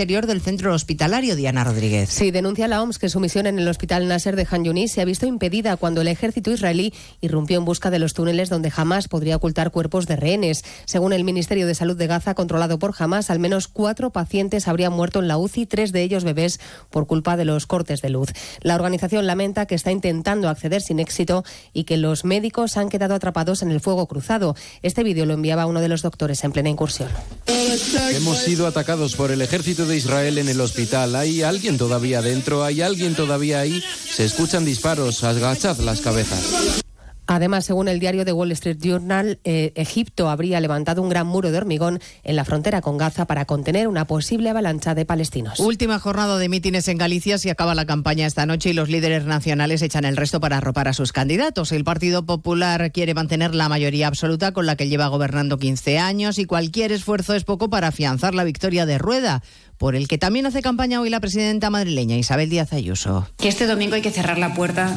interior del centro hospitalario, Diana Rodríguez. Sí, denuncia la OMS que su misión en el hospital Nasser de Han Yunis se ha visto impedida cuando el ejército israelí irrumpió en busca de los túneles donde Hamas podría ocultar cuerpos de rehenes. Según el Ministerio de Salud de Gaza, controlado por Hamas, al menos cuatro pacientes habrían muerto en la UCI, tres de ellos bebés, por culpa de los cortes de luz. La organización lamenta que está intentando acceder sin éxito y que los médicos han quedado atrapados en el fuego cruzado. Este vídeo lo enviaba uno de los doctores en plena incursión. Hemos sido atacados por el ejército de Israel en el hospital. ¿Hay alguien todavía dentro? ¿Hay alguien todavía ahí? Se escuchan disparos. Agachad las cabezas. Además, según el diario The Wall Street Journal, eh, Egipto habría levantado un gran muro de hormigón en la frontera con Gaza para contener una posible avalancha de palestinos. Última jornada de mítines en Galicia. Se acaba la campaña esta noche y los líderes nacionales echan el resto para arropar a sus candidatos. El Partido Popular quiere mantener la mayoría absoluta con la que lleva gobernando 15 años y cualquier esfuerzo es poco para afianzar la victoria de Rueda por el que también hace campaña hoy la presidenta madrileña Isabel Díaz Ayuso. Que este domingo hay que cerrar la puerta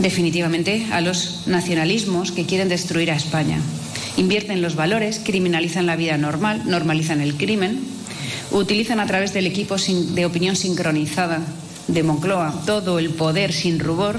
definitivamente a los nacionalismos que quieren destruir a España. Invierten los valores, criminalizan la vida normal, normalizan el crimen, utilizan a través del equipo de opinión sincronizada de Moncloa todo el poder sin rubor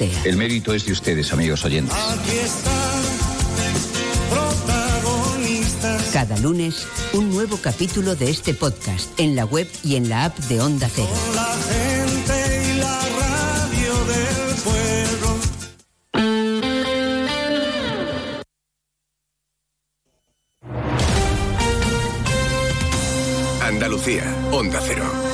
El mérito es de ustedes, amigos oyentes. Aquí están protagonistas. Cada lunes, un nuevo capítulo de este podcast en la web y en la app de Onda Cero. La gente y la radio del pueblo. Andalucía, Onda Cero.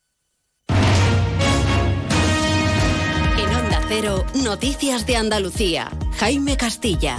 Cero, Noticias de Andalucía. Jaime Castilla.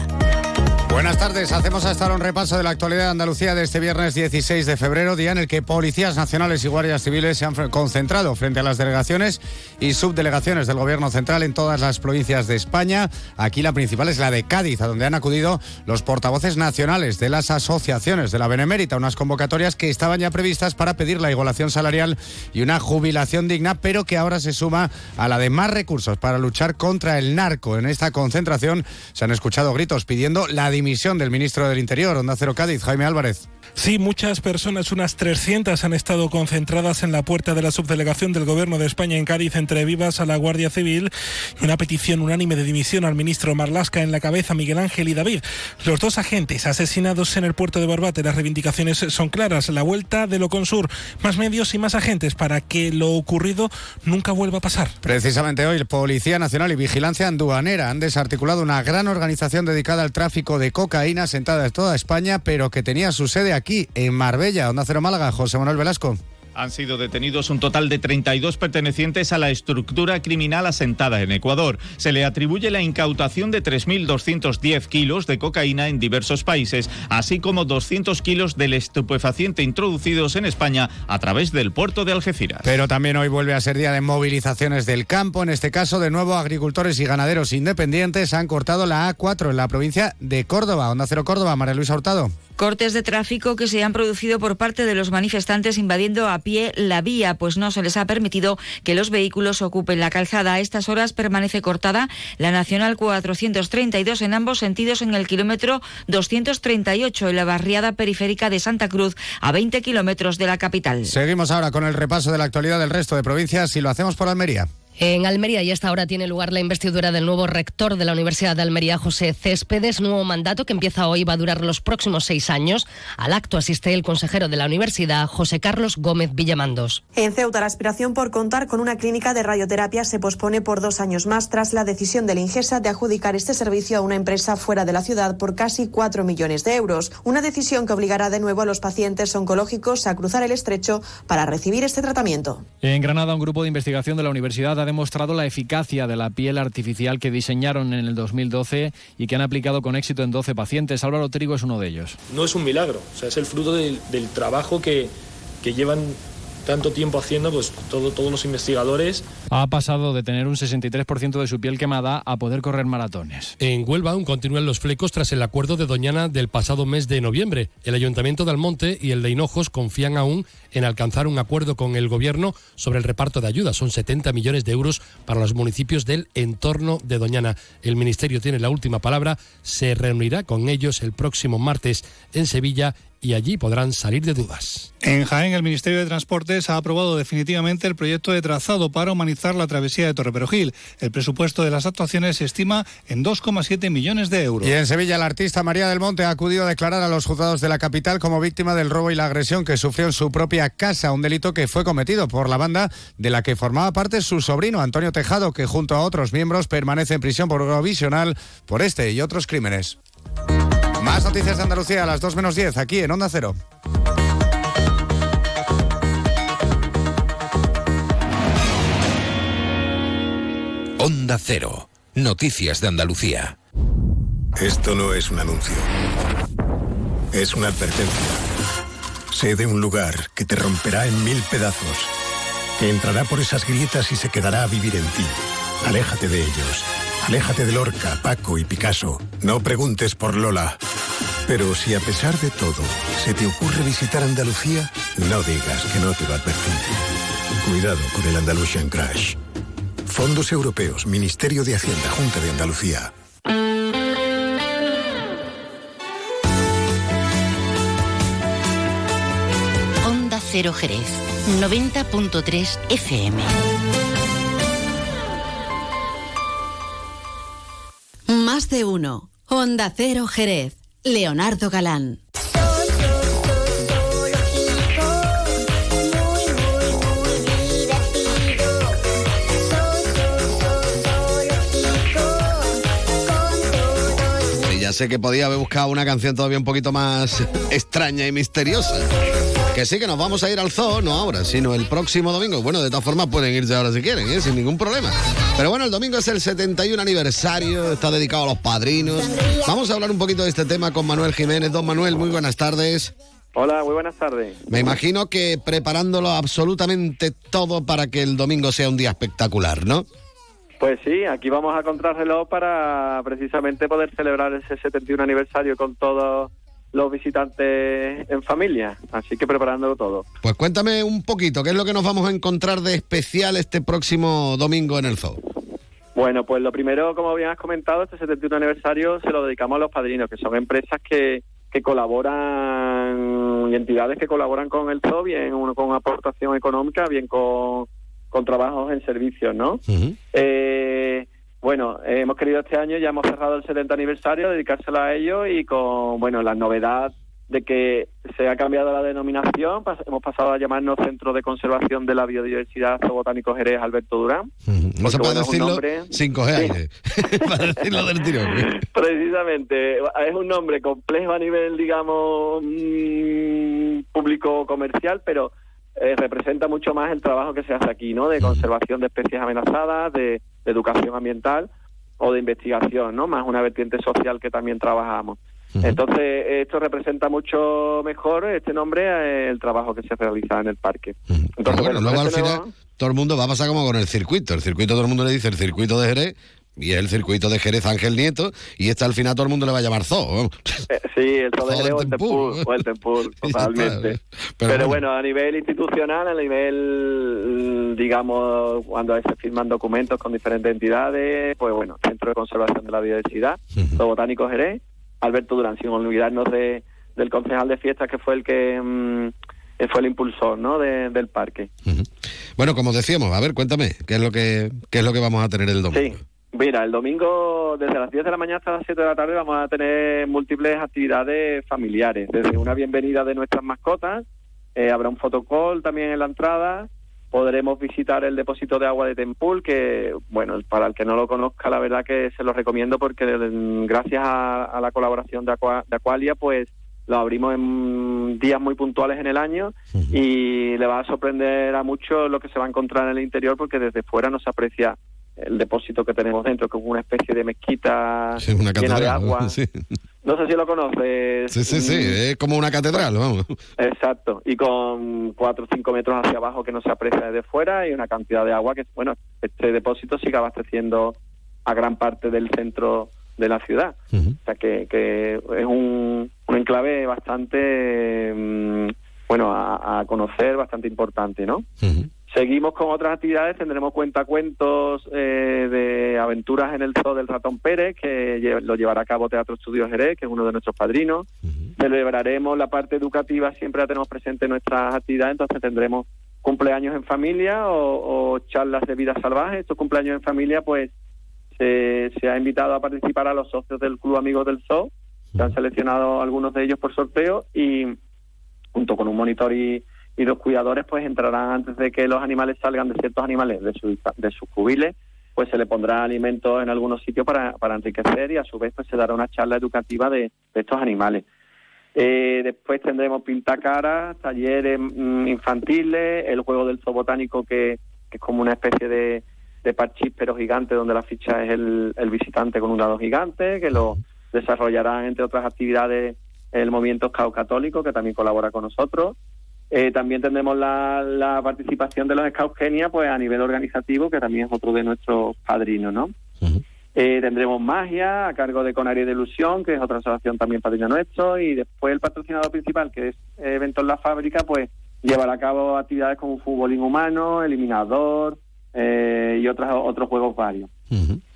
Buenas tardes, hacemos hasta ahora un repaso de la actualidad de Andalucía de este viernes 16 de febrero, día en el que policías nacionales y guardias civiles se han concentrado frente a las delegaciones y subdelegaciones del Gobierno central en todas las provincias de España. Aquí la principal es la de Cádiz, a donde han acudido los portavoces nacionales de las asociaciones de la Benemérita, unas convocatorias que estaban ya previstas para pedir la igualación salarial y una jubilación digna, pero que ahora se suma a la de más recursos para luchar contra el narco. En esta concentración se han escuchado gritos pidiendo la dimisión del ministro del Interior, Onda Cero Cádiz, Jaime Álvarez. Sí, muchas personas, unas 300, han estado concentradas en la puerta de la subdelegación del Gobierno de España en Cádiz entre vivas a la Guardia Civil y una petición unánime de dimisión al ministro Marlasca en la cabeza Miguel Ángel y David. Los dos agentes asesinados en el puerto de Barbate, las reivindicaciones son claras. La vuelta de Loconsur, más medios y más agentes para que lo ocurrido nunca vuelva a pasar. Precisamente hoy, el Policía Nacional y Vigilancia Anduanera han desarticulado una gran organización dedicada al tráfico de cocaína sentada en toda España, pero que tenía su sede aquí, en Marbella, Onda Cero Málaga. José Manuel Velasco. Han sido detenidos un total de 32 pertenecientes a la estructura criminal asentada en Ecuador. Se le atribuye la incautación de 3.210 kilos de cocaína en diversos países, así como 200 kilos del estupefaciente introducidos en España a través del puerto de Algeciras. Pero también hoy vuelve a ser día de movilizaciones del campo. En este caso, de nuevo, agricultores y ganaderos independientes han cortado la A4 en la provincia de Córdoba. Onda Cero Córdoba, María Luisa Hurtado. Cortes de tráfico que se han producido por parte de los manifestantes invadiendo a pie la vía, pues no se les ha permitido que los vehículos ocupen la calzada. A estas horas permanece cortada la Nacional 432 en ambos sentidos en el kilómetro 238 en la barriada periférica de Santa Cruz, a 20 kilómetros de la capital. Seguimos ahora con el repaso de la actualidad del resto de provincias y lo hacemos por Almería. En Almería y esta hora tiene lugar la investidura del nuevo rector de la Universidad de Almería, José Céspedes, nuevo mandato que empieza hoy va a durar los próximos seis años. Al acto asiste el consejero de la universidad, José Carlos Gómez Villamandos. En Ceuta, la aspiración por contar con una clínica de radioterapia se pospone por dos años más tras la decisión de la Ingesa de adjudicar este servicio a una empresa fuera de la ciudad por casi cuatro millones de euros. Una decisión que obligará de nuevo a los pacientes oncológicos a cruzar el estrecho para recibir este tratamiento. En Granada, un grupo de investigación de la universidad ha demostrado la eficacia de la piel artificial que diseñaron en el 2012 y que han aplicado con éxito en 12 pacientes. Álvaro Trigo es uno de ellos. No es un milagro, o sea, es el fruto del, del trabajo que, que llevan tanto tiempo haciendo, pues todo, todos los investigadores. Ha pasado de tener un 63% de su piel quemada a poder correr maratones. En Huelva aún continúan los flecos tras el acuerdo de Doñana del pasado mes de noviembre. El Ayuntamiento de Almonte y el de Hinojos confían aún en alcanzar un acuerdo con el Gobierno sobre el reparto de ayudas. Son 70 millones de euros para los municipios del entorno de Doñana. El Ministerio tiene la última palabra. Se reunirá con ellos el próximo martes en Sevilla y allí podrán salir de dudas. En Jaén, el Ministerio de Transportes ha aprobado definitivamente el proyecto de trazado para humanizar la travesía de Torreperogil. El presupuesto de las actuaciones se estima en 2,7 millones de euros. Y en Sevilla, la artista María del Monte ha acudido a declarar a los juzgados de la capital como víctima del robo y la agresión que sufrió en su propia casa, un delito que fue cometido por la banda de la que formaba parte su sobrino Antonio Tejado, que junto a otros miembros permanece en prisión provisional por este y otros crímenes. Más noticias de Andalucía a las 2 menos 10, aquí en Onda Cero. Onda Cero. Noticias de Andalucía. Esto no es un anuncio. Es una advertencia. Sé de un lugar que te romperá en mil pedazos, que entrará por esas grietas y se quedará a vivir en ti. Aléjate de ellos. Aléjate de Lorca, Paco y Picasso. No preguntes por Lola. Pero si a pesar de todo se te ocurre visitar Andalucía, no digas que no te lo advertí. Cuidado con el Andalusian Crash. Fondos Europeos, Ministerio de Hacienda, Junta de Andalucía. Onda Cero Jerez, 90.3 FM. Más de uno. Onda Cero Jerez. Leonardo Galán. Ya sé que podía haber buscado una canción todavía un poquito más extraña y misteriosa. Que sí, que nos vamos a ir al zoo, no ahora, sino el próximo domingo. Bueno, de todas formas pueden irse ahora si quieren, ¿eh? sin ningún problema. Pero bueno, el domingo es el 71 aniversario, está dedicado a los padrinos. Vamos a hablar un poquito de este tema con Manuel Jiménez. Don Manuel, muy buenas tardes. Hola, muy buenas tardes. Me imagino que preparándolo absolutamente todo para que el domingo sea un día espectacular, ¿no? Pues sí, aquí vamos a contrarreloj para precisamente poder celebrar ese 71 aniversario con todos los visitantes en familia, así que preparándolo todo. Pues cuéntame un poquito, ¿qué es lo que nos vamos a encontrar de especial este próximo domingo en el zoo? Bueno, pues lo primero, como bien has comentado, este 71 aniversario se lo dedicamos a los padrinos, que son empresas que, que colaboran y entidades que colaboran con el zoo, bien uno con aportación económica, bien con, con trabajos en servicios, ¿no? Eh, bueno, eh, hemos querido este año, ya hemos cerrado el 70 aniversario, dedicárselo a ellos y con, bueno, la novedad de que se ha cambiado la denominación, pas- hemos pasado a llamarnos Centro de Conservación de la Biodiversidad Zobotánico Jerez Alberto Durán. No se puede bueno, decirlo nombre- sin coger aire. Para decirlo del tirón. Precisamente, es un nombre complejo a nivel, digamos, mm, público comercial, pero eh, representa mucho más el trabajo que se hace aquí, ¿no? De conservación de especies amenazadas, de, de educación ambiental o de investigación, ¿no? Más una vertiente social que también trabajamos. Entonces, esto representa mucho mejor este nombre eh, el trabajo que se realiza en el parque. Entonces, Pero bueno, luego al este final nuevo- todo el mundo va a pasar como con el circuito. El circuito todo el mundo le dice el circuito de Jerez y es el circuito de Jerez Ángel Nieto y este al final todo el mundo le va a llamar zoo. Eh, sí, el Zoo Zoo del o el Tempur, o el Tempur, totalmente. Pero Pero, bueno. bueno. a nivel institucional, a nivel, mm, digamos, cuando se firman documentos con diferentes entidades, pues bueno, Centro de Conservación de la Biodiversidad, Zoo Botánico Jerez, Alberto Durán, sin olvidarnos de, del concejal de fiestas que fue el que mm, fue el impulsor ¿no? de- del parque. Bueno, como decíamos, a ver, cuéntame, ¿qué es lo que qué es lo que vamos a tener el domingo? Sí, mira, el domingo desde las 10 de la mañana hasta las 7 de la tarde vamos a tener múltiples actividades familiares, desde una bienvenida de nuestras mascotas, eh, habrá un fotocall también en la entrada, podremos visitar el depósito de agua de Tempul, que, bueno, para el que no lo conozca, la verdad que se lo recomiendo porque gracias a, a la colaboración de, Aqua- de Aqualia, pues lo abrimos en días muy puntuales en el año y le va a sorprender a muchos lo que se va a encontrar en el interior porque desde fuera no se aprecia el depósito que tenemos dentro, que es una especie de mezquita Sí, una llena de agua. Sí. No sé si lo conoces. sí, sí, sí, Mm, es como una catedral, vamos. Exacto, y con 4 o 5 metros hacia abajo que no se aprecia desde fuera y una cantidad de agua que, bueno, este depósito sigue abasteciendo a gran parte del centro de la ciudad. O sea que, que es un, un enclave bastante, mm, bueno, a, a conocer, bastante importante, ¿no? Seguimos con otras actividades, tendremos cuentacuentos eh, de aventuras en el Zoo del Ratón Pérez, que lo llevará a cabo Teatro Estudios Jerez, que es uno de nuestros padrinos. Celebraremos la parte educativa, siempre la tenemos presente en nuestras actividades, entonces tendremos cumpleaños en familia o, o charlas de vida salvaje. Estos cumpleaños en familia, pues se, se ha invitado a participar a los socios del Club Amigos del Zoo, se han seleccionado algunos de ellos por sorteo y junto con un monitor y, y dos cuidadores, pues entrarán antes de que los animales salgan de ciertos animales de, su, de sus cubiles, pues se le pondrá alimentos en algunos sitios para, para enriquecer y a su vez pues se dará una charla educativa de, de estos animales. Eh, después tendremos pintacaras, talleres mm, infantiles, el juego del zoo botánico que, que es como una especie de, de parchís pero gigante donde la ficha es el, el visitante con un dado gigante, que lo desarrollarán entre otras actividades el movimiento Scout Católico que también colabora con nosotros. Eh, también tendremos la, la participación de los Scouts Kenia pues a nivel organizativo que también es otro de nuestros padrinos, ¿no? Eh, tendremos magia a cargo de Conaria de Ilusión, que es otra asociación también padrino nuestro, y después el patrocinador principal, que es Eventos en la Fábrica, pues llevará a cabo actividades como fútbol inhumano, eliminador eh, y otros otros juegos varios.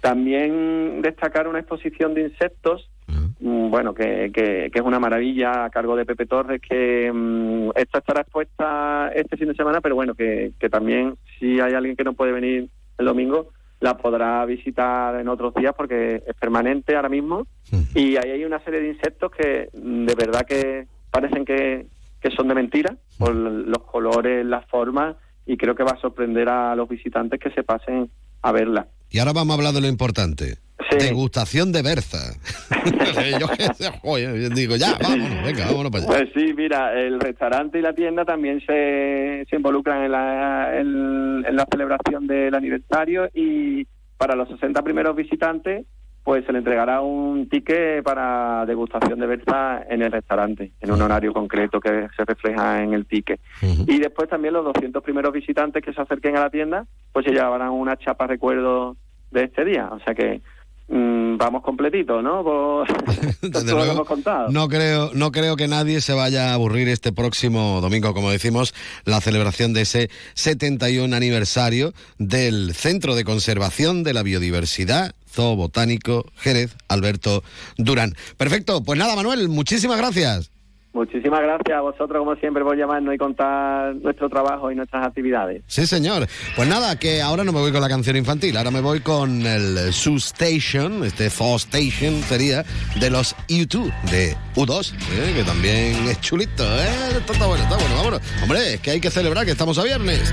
También destacar una exposición de insectos, bueno, que, que, que es una maravilla a cargo de Pepe Torres, que mm, esta estará expuesta este fin de semana, pero bueno, que, que también si hay alguien que no puede venir el domingo, la podrá visitar en otros días porque es permanente ahora mismo. Y ahí hay una serie de insectos que mm, de verdad que parecen que, que son de mentira por los colores, las formas, y creo que va a sorprender a los visitantes que se pasen a verla. Y ahora vamos a hablar de lo importante. Degustación de berza. yo qué digo, ya, vámonos, venga, vámonos para allá. Pues sí, mira, el restaurante y la tienda también se, se involucran en la, en, en la celebración del aniversario y para los 60 primeros visitantes pues se le entregará un ticket para degustación de berza en el restaurante, en un horario concreto que se refleja en el ticket. Y después también los 200 primeros visitantes que se acerquen a la tienda, pues se llevarán una chapa recuerdo de este día. O sea que mm, vamos completitos, ¿no? Lo que luego. hemos contado. No creo, no creo que nadie se vaya a aburrir este próximo domingo, como decimos, la celebración de ese 71 aniversario del Centro de Conservación de la Biodiversidad Zoo Botánico Jerez Alberto Durán. Perfecto, pues nada, Manuel, muchísimas gracias. Muchísimas gracias a vosotros, como siempre, por llamarnos y contar nuestro trabajo y nuestras actividades. Sí, señor. Pues nada, que ahora no me voy con la canción infantil, ahora me voy con el Zoo Station, este Zoo Station sería de los U2, de U2, ¿eh? que también es chulito, ¿eh? Esto está bueno, está bueno, vámonos. Hombre, es que hay que celebrar que estamos a viernes.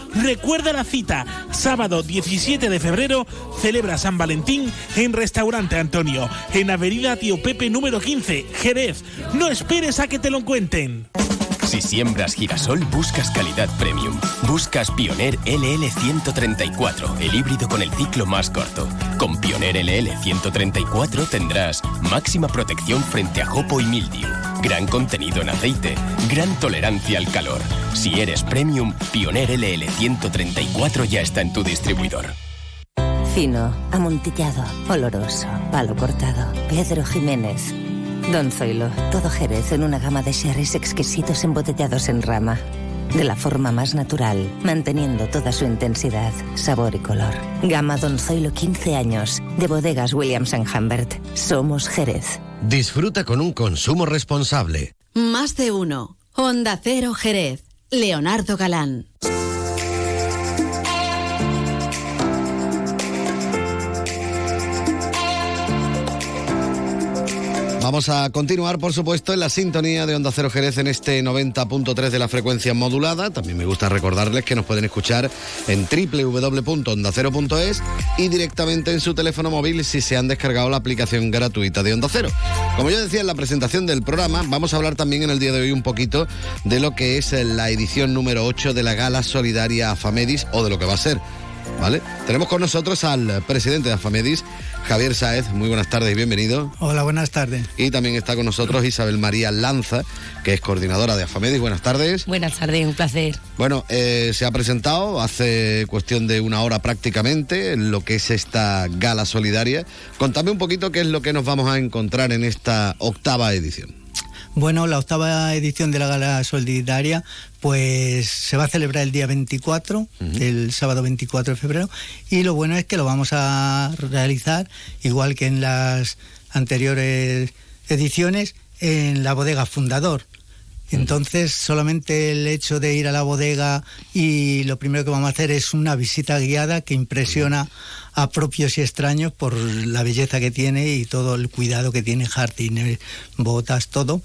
Recuerda la cita, sábado 17 de febrero, celebra San Valentín en Restaurante Antonio, en Avenida Tío Pepe número 15, Jerez. No esperes a que te lo cuenten. Si siembras girasol, buscas calidad premium. Buscas Pioneer LL 134, el híbrido con el ciclo más corto. Con Pioneer LL 134 tendrás máxima protección frente a jopo y mildiu, gran contenido en aceite, gran tolerancia al calor. Si eres premium, Pioneer LL 134 ya está en tu distribuidor. Fino, amontillado, oloroso, palo cortado. Pedro Jiménez. Don Zoilo, todo Jerez en una gama de sherries exquisitos embotellados en rama. De la forma más natural, manteniendo toda su intensidad, sabor y color. Gama Don Zoilo 15 años, de bodegas Williams ⁇ Humbert. Somos Jerez. Disfruta con un consumo responsable. Más de uno. Onda Cero Jerez. Leonardo Galán. Vamos a continuar, por supuesto, en la sintonía de Onda Cero Jerez en este 90.3 de la frecuencia modulada. También me gusta recordarles que nos pueden escuchar en www.ondacero.es y directamente en su teléfono móvil si se han descargado la aplicación gratuita de Onda Cero. Como yo decía en la presentación del programa, vamos a hablar también en el día de hoy un poquito de lo que es la edición número 8 de la Gala Solidaria Afamedis o de lo que va a ser. Tenemos con nosotros al presidente de Afamedis, Javier Saez. Muy buenas tardes y bienvenido. Hola, buenas tardes. Y también está con nosotros Isabel María Lanza, que es coordinadora de Afamedis. Buenas tardes. Buenas tardes, un placer. Bueno, eh, se ha presentado hace cuestión de una hora prácticamente lo que es esta gala solidaria. Contame un poquito qué es lo que nos vamos a encontrar en esta octava edición. Bueno, la octava edición de la Gala Solidaria pues se va a celebrar el día 24, el sábado 24 de febrero, y lo bueno es que lo vamos a realizar, igual que en las anteriores ediciones, en la bodega Fundador. Entonces, solamente el hecho de ir a la bodega y lo primero que vamos a hacer es una visita guiada que impresiona a propios y extraños por la belleza que tiene y todo el cuidado que tiene, jardines, botas, todo.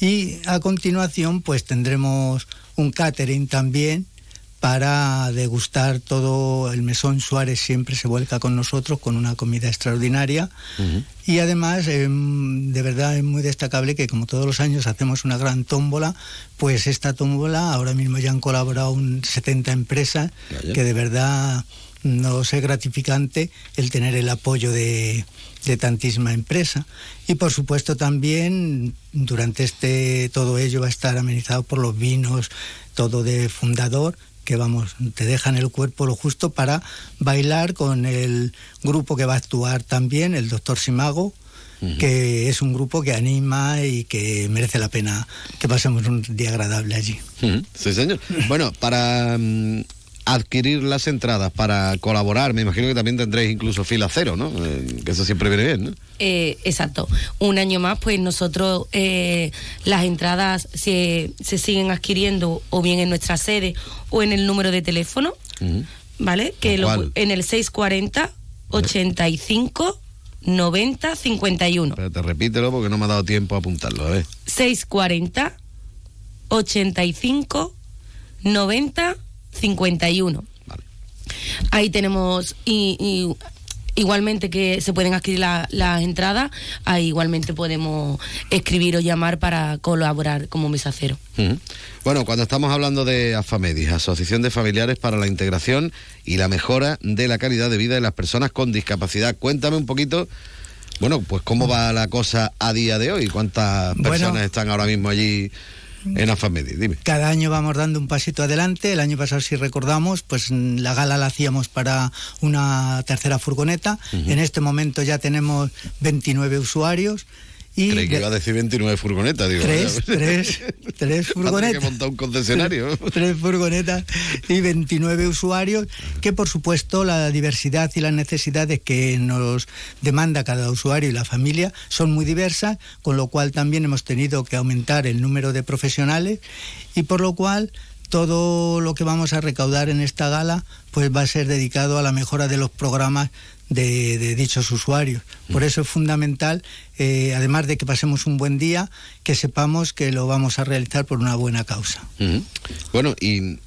Y a continuación, pues tendremos un catering también para degustar todo. El mesón Suárez siempre se vuelca con nosotros con una comida extraordinaria. Y además em, de verdad es muy destacable que como todos los años hacemos una gran tómbola pues esta tómbola ahora mismo ya han colaborado un 70 empresas que de verdad nos es gratificante el tener el apoyo de, de tantísima empresa. Y por supuesto también durante este todo ello va a estar amenizado por los vinos, todo de fundador, que vamos, te dejan el cuerpo lo justo para bailar con el grupo que va a actuar también, el doctor Simago, que es un grupo que anima y que merece la pena que pasemos un día agradable allí. Sí, señor. Bueno, para mm, adquirir las entradas, para colaborar, me imagino que también tendréis incluso fila cero, ¿no? Eh, que eso siempre viene bien, ¿no? Eh, exacto. Un año más, pues nosotros eh, las entradas se, se siguen adquiriendo o bien en nuestra sede o en el número de teléfono, ¿vale? Que lo- en el 640 85 90 51. Espérate, repítelo porque no me ha dado tiempo a apuntarlo, a ver. 640 85 90 51. Ahí tenemos y, y igualmente que se pueden adquirir la- las entradas, ahí igualmente podemos escribir o llamar para colaborar como mesacero. Bueno, cuando estamos hablando de AFAMEDIS, Asociación de Familiares para la Integración y la Mejora de la Calidad de Vida de las Personas con Discapacidad, cuéntame un poquito, bueno, pues cómo va la cosa a día de hoy, cuántas Bueno. personas están ahora mismo allí en AFAMEDIS, dime. Cada año vamos dando un pasito adelante. El año pasado, si recordamos, pues mm, la gala la hacíamos para una tercera furgoneta. En este momento ya tenemos 29 usuarios. Y Creí que iba a decir 29 furgonetas, digo. Tres, tres, tres furgonetas. que montar un concesionario. tres furgonetas y 29 usuarios, que por supuesto la diversidad y las necesidades que nos demanda cada usuario y la familia son muy diversas, con lo cual también hemos tenido que aumentar el número de profesionales y por lo cual todo lo que vamos a recaudar en esta gala pues va a ser dedicado a la mejora de los programas de, de dichos usuarios. Por eso es fundamental, eh, además de que pasemos un buen día, que sepamos que lo vamos a realizar por una buena causa. Bueno, ¿y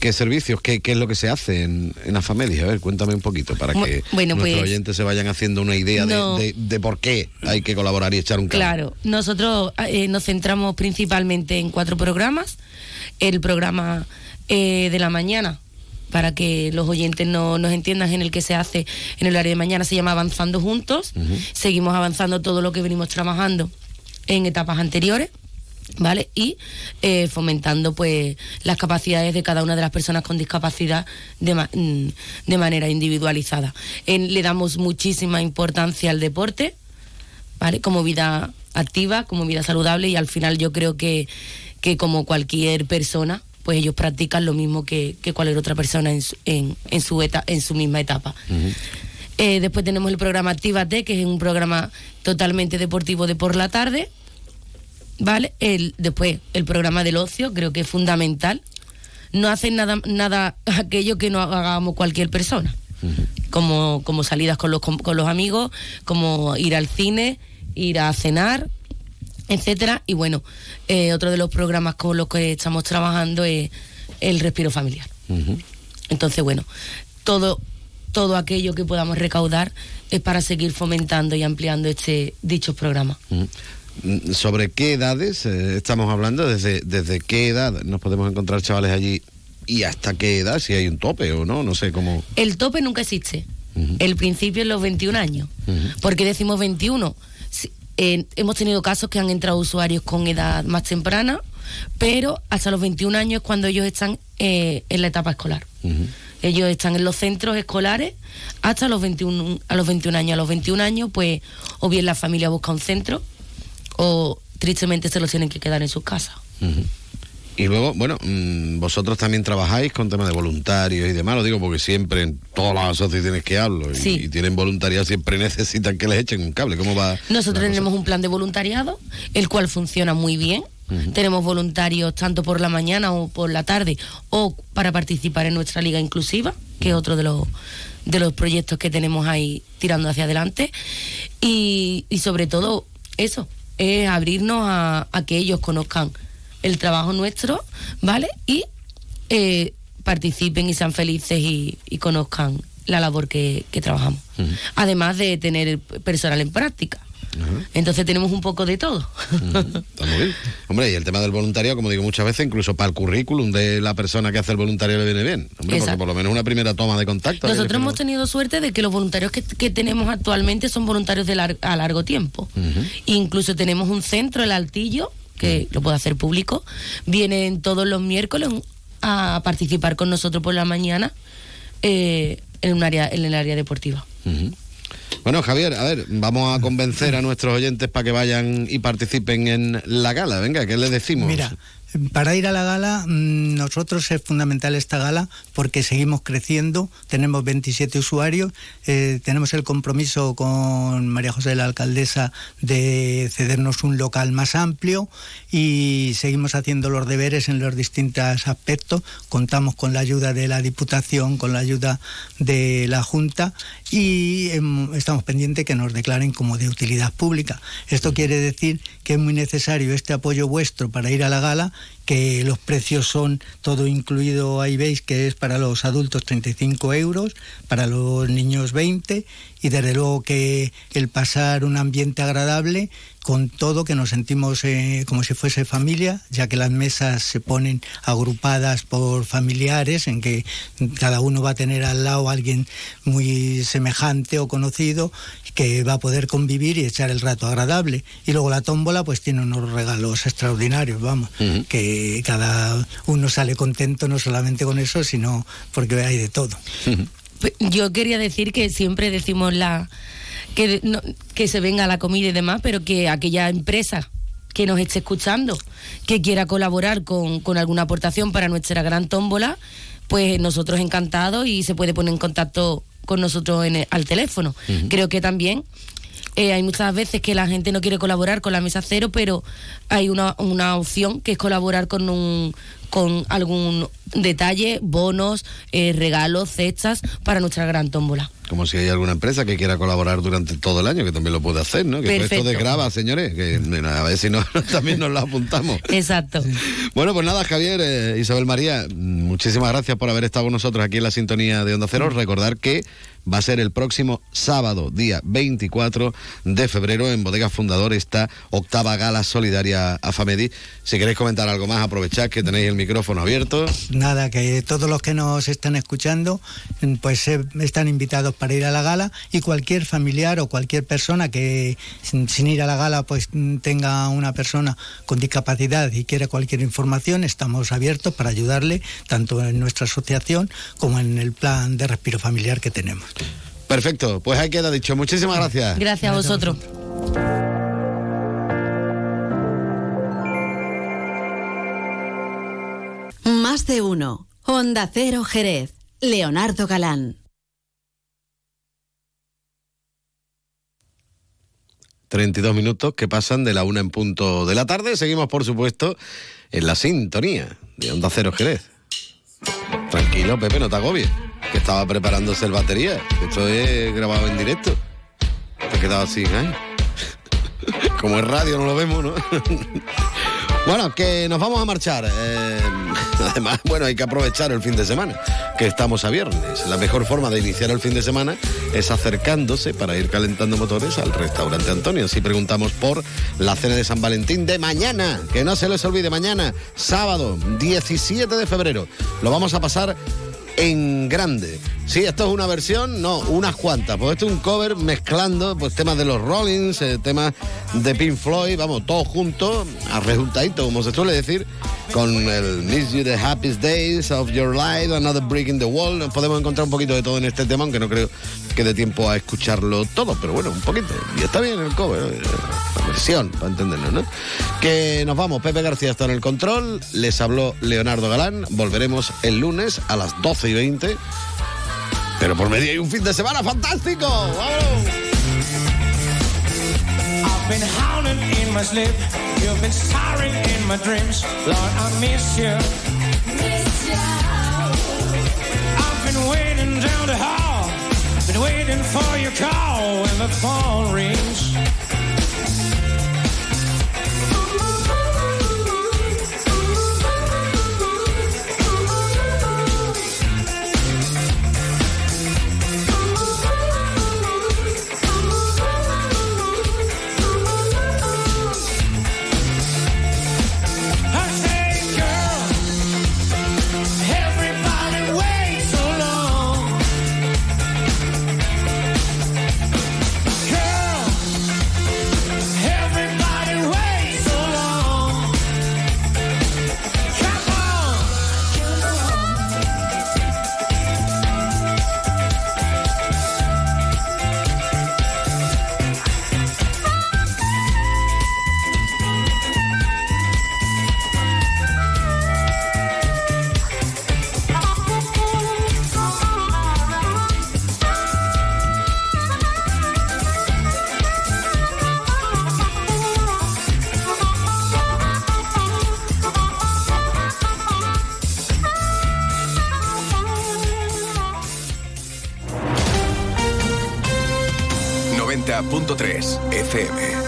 qué servicios, qué, qué es lo que se hace en, en AFAMEDIS? A ver, cuéntame un poquito para que bueno, nuestros pues- oyentes se vayan haciendo una idea de, de por qué hay que colaborar y echar un cable. Claro, nosotros eh, nos centramos principalmente en cuatro programas. El programa eh, de la mañana, para que los oyentes no nos entiendan, en el que se hace en el área de mañana, se llama Avanzando Juntos. Seguimos avanzando todo lo que venimos trabajando en etapas anteriores. ¿Vale? Y eh, fomentando pues las capacidades de cada una de las personas con discapacidad de, ma- mm, de manera individualizada. En- le damos muchísima importancia al deporte, ¿vale? Como vida activa, como vida saludable y al final yo creo que, que como cualquier persona, pues ellos practican lo mismo que, que cualquier otra persona en su, en, en su, eta- en su misma etapa. Eh, después tenemos el programa Actívate, que es un programa totalmente deportivo de por la tarde. ¿Vale? El, después, el programa del ocio, creo que es fundamental. No hacen nada, nada aquello que no hagamos cualquier persona. Como, como salidas con los, con, con los amigos, como ir al cine, ir a cenar, etcétera. Y bueno, eh, otro de los programas con los que estamos trabajando es el respiro familiar. Entonces, bueno, todo, todo aquello que podamos recaudar es para seguir fomentando y ampliando este dichos programas. Mm, ¿Sobre qué edades eh, estamos hablando? ¿Desde, ¿Desde qué edad nos podemos encontrar chavales allí ¿Y hasta qué edad? Si hay un tope o no, no sé cómo. El tope nunca existe. El principio es los 21 años. ¿Por qué decimos 21? Si- eh, hemos tenido casos que han entrado usuarios con edad más temprana, pero hasta los 21 años es cuando ellos están eh, en la etapa escolar. Ellos están en los centros escolares hasta los 21, a los 21 años. A los 21 años, pues, o bien la familia busca un centro, o tristemente se los tienen que quedar en sus casas. Y luego, bueno, mm, vosotros también trabajáis con temas de voluntarios y demás, lo digo porque siempre en todas las asociaciones que hablo y, Sí. y tienen voluntariado siempre necesitan que les echen un cable. ¿Cómo va? Nosotros tenemos un plan de voluntariado, el cual funciona muy bien. Tenemos voluntarios tanto por la mañana o por la tarde o para participar en nuestra liga inclusiva, que es otro de los de los proyectos que tenemos ahí tirando hacia adelante. Y, y sobre todo eso, es abrirnos a, a que ellos conozcan el trabajo nuestro, ¿vale? Y eh, participen y sean felices y, y conozcan la labor que, que trabajamos. Además de tener personal en práctica. Entonces tenemos un poco de todo. Está muy bien. Hombre, y el tema del voluntariado, como digo muchas veces, incluso para el currículum de la persona que hace el voluntario le viene bien. Hombre, porque por lo menos una primera toma de contacto. Nosotros hemos tenido suerte de que los voluntarios que, que tenemos actualmente son voluntarios de lar- a largo tiempo. Incluso tenemos un centro, el Altillo, que lo puedo hacer público. Vienen todos los miércoles a participar con nosotros por la mañana eh, en un área, en el área deportiva. Bueno, Javier, a ver, vamos a convencer a nuestros oyentes para que vayan y participen en la gala. Venga, ¿qué les decimos? Mira, para ir a la gala, mm, nosotros es fundamental esta gala porque seguimos creciendo, tenemos 27 usuarios, eh, tenemos el compromiso con María José, la alcaldesa, de cedernos un local más amplio y seguimos haciendo los deberes en los distintos aspectos. Contamos con la ayuda de la Diputación, con la ayuda de la Junta y em, estamos pendientes que nos declaren como de utilidad pública. Esto quiere decir que es muy necesario este apoyo vuestro para ir a la gala, que los precios son todo incluido, ahí veis que es para los adultos 35 euros, para los niños 20 y desde luego que el pasar un ambiente agradable con todo que nos sentimos eh, como si fuese familia, ya que las mesas se ponen agrupadas por familiares, en que cada uno va a tener al lado a alguien muy semejante o conocido que va a poder convivir y echar el rato agradable. Y luego la tómbola pues tiene unos regalos extraordinarios, vamos, que cada uno sale contento no solamente con eso, sino porque hay de todo. Pe- Yo quería decir que siempre decimos la que, no- que se venga la comida y demás, pero que aquella empresa que nos esté escuchando, que quiera colaborar con, con alguna aportación para nuestra gran tómbola, pues nosotros encantados y se puede poner en contacto con nosotros en el- al teléfono. Creo que también eh, hay muchas veces que la gente no quiere colaborar con la mesa cero, pero hay una, una opción que es colaborar con un con algún detalle, bonos, eh, regalos, cestas para nuestra gran tómbola. Como si hay alguna empresa que quiera colaborar durante todo el año, que también lo puede hacer, ¿no? Que todo esto Perfecto. desgraba, señores, que a ver si no, también nos lo apuntamos. Exacto. Bueno, pues nada, Javier, eh, Isabel María, muchísimas gracias por haber estado con nosotros aquí en la sintonía de Onda Cero. Recordar que va a ser el próximo sábado, día 24 de febrero, en Bodega Fundador, esta octava gala solidaria a. Si queréis comentar algo más, aprovechad que tenéis el micrófono abierto. Nada, que todos los que nos están escuchando, pues eh, están invitados para ir a la gala y cualquier familiar o cualquier persona que sin, ir a la gala pues tenga una persona con discapacidad y quiera cualquier información, estamos abiertos para ayudarle tanto en nuestra asociación como en el plan de respiro familiar que tenemos. Perfecto, pues ahí queda dicho. Muchísimas gracias. Gracias a vosotros. Más de uno. Honda Cero Jerez. Leonardo Galán. 32 minutos que pasan de la una en punto de la tarde. Seguimos, por supuesto, en la sintonía de Onda Cero Jerez. Tranquilo, Pepe, no te agobies. Que estaba preparándose el batería. Esto es grabado en directo. Te has quedado así, ¿eh? Como es radio, no lo vemos, ¿no? bueno, que nos vamos a marchar. Eh, Además, bueno, hay que aprovechar el fin de semana, que estamos a viernes. La mejor forma de iniciar el fin de semana es acercándose para ir calentando motores al restaurante Antonio. Si preguntamos por la cena de San Valentín de mañana, que no se les olvide mañana, sábado 17 de febrero. Lo vamos a pasar en grande. Sí, esto es una versión, no, unas cuantas. Pues esto es un cover mezclando pues temas de los Rollins, eh, temas de Pink Floyd, vamos, todos juntos, arrejuntadito, como se suele decir, con el Miss You the Happiest Days of Your Life, Another Break in the Wall. Podemos encontrar un poquito de todo en este tema, aunque no creo que dé tiempo a escucharlo todo, pero bueno, un poquito. Y está bien el cover, ¿no? la versión, para entenderlo, ¿no? Que nos vamos, Pepe García está en el control, les habló Leonardo Galán, volveremos el lunes a las 12 y 20. Pero por medio hay un fin de semana fantástico.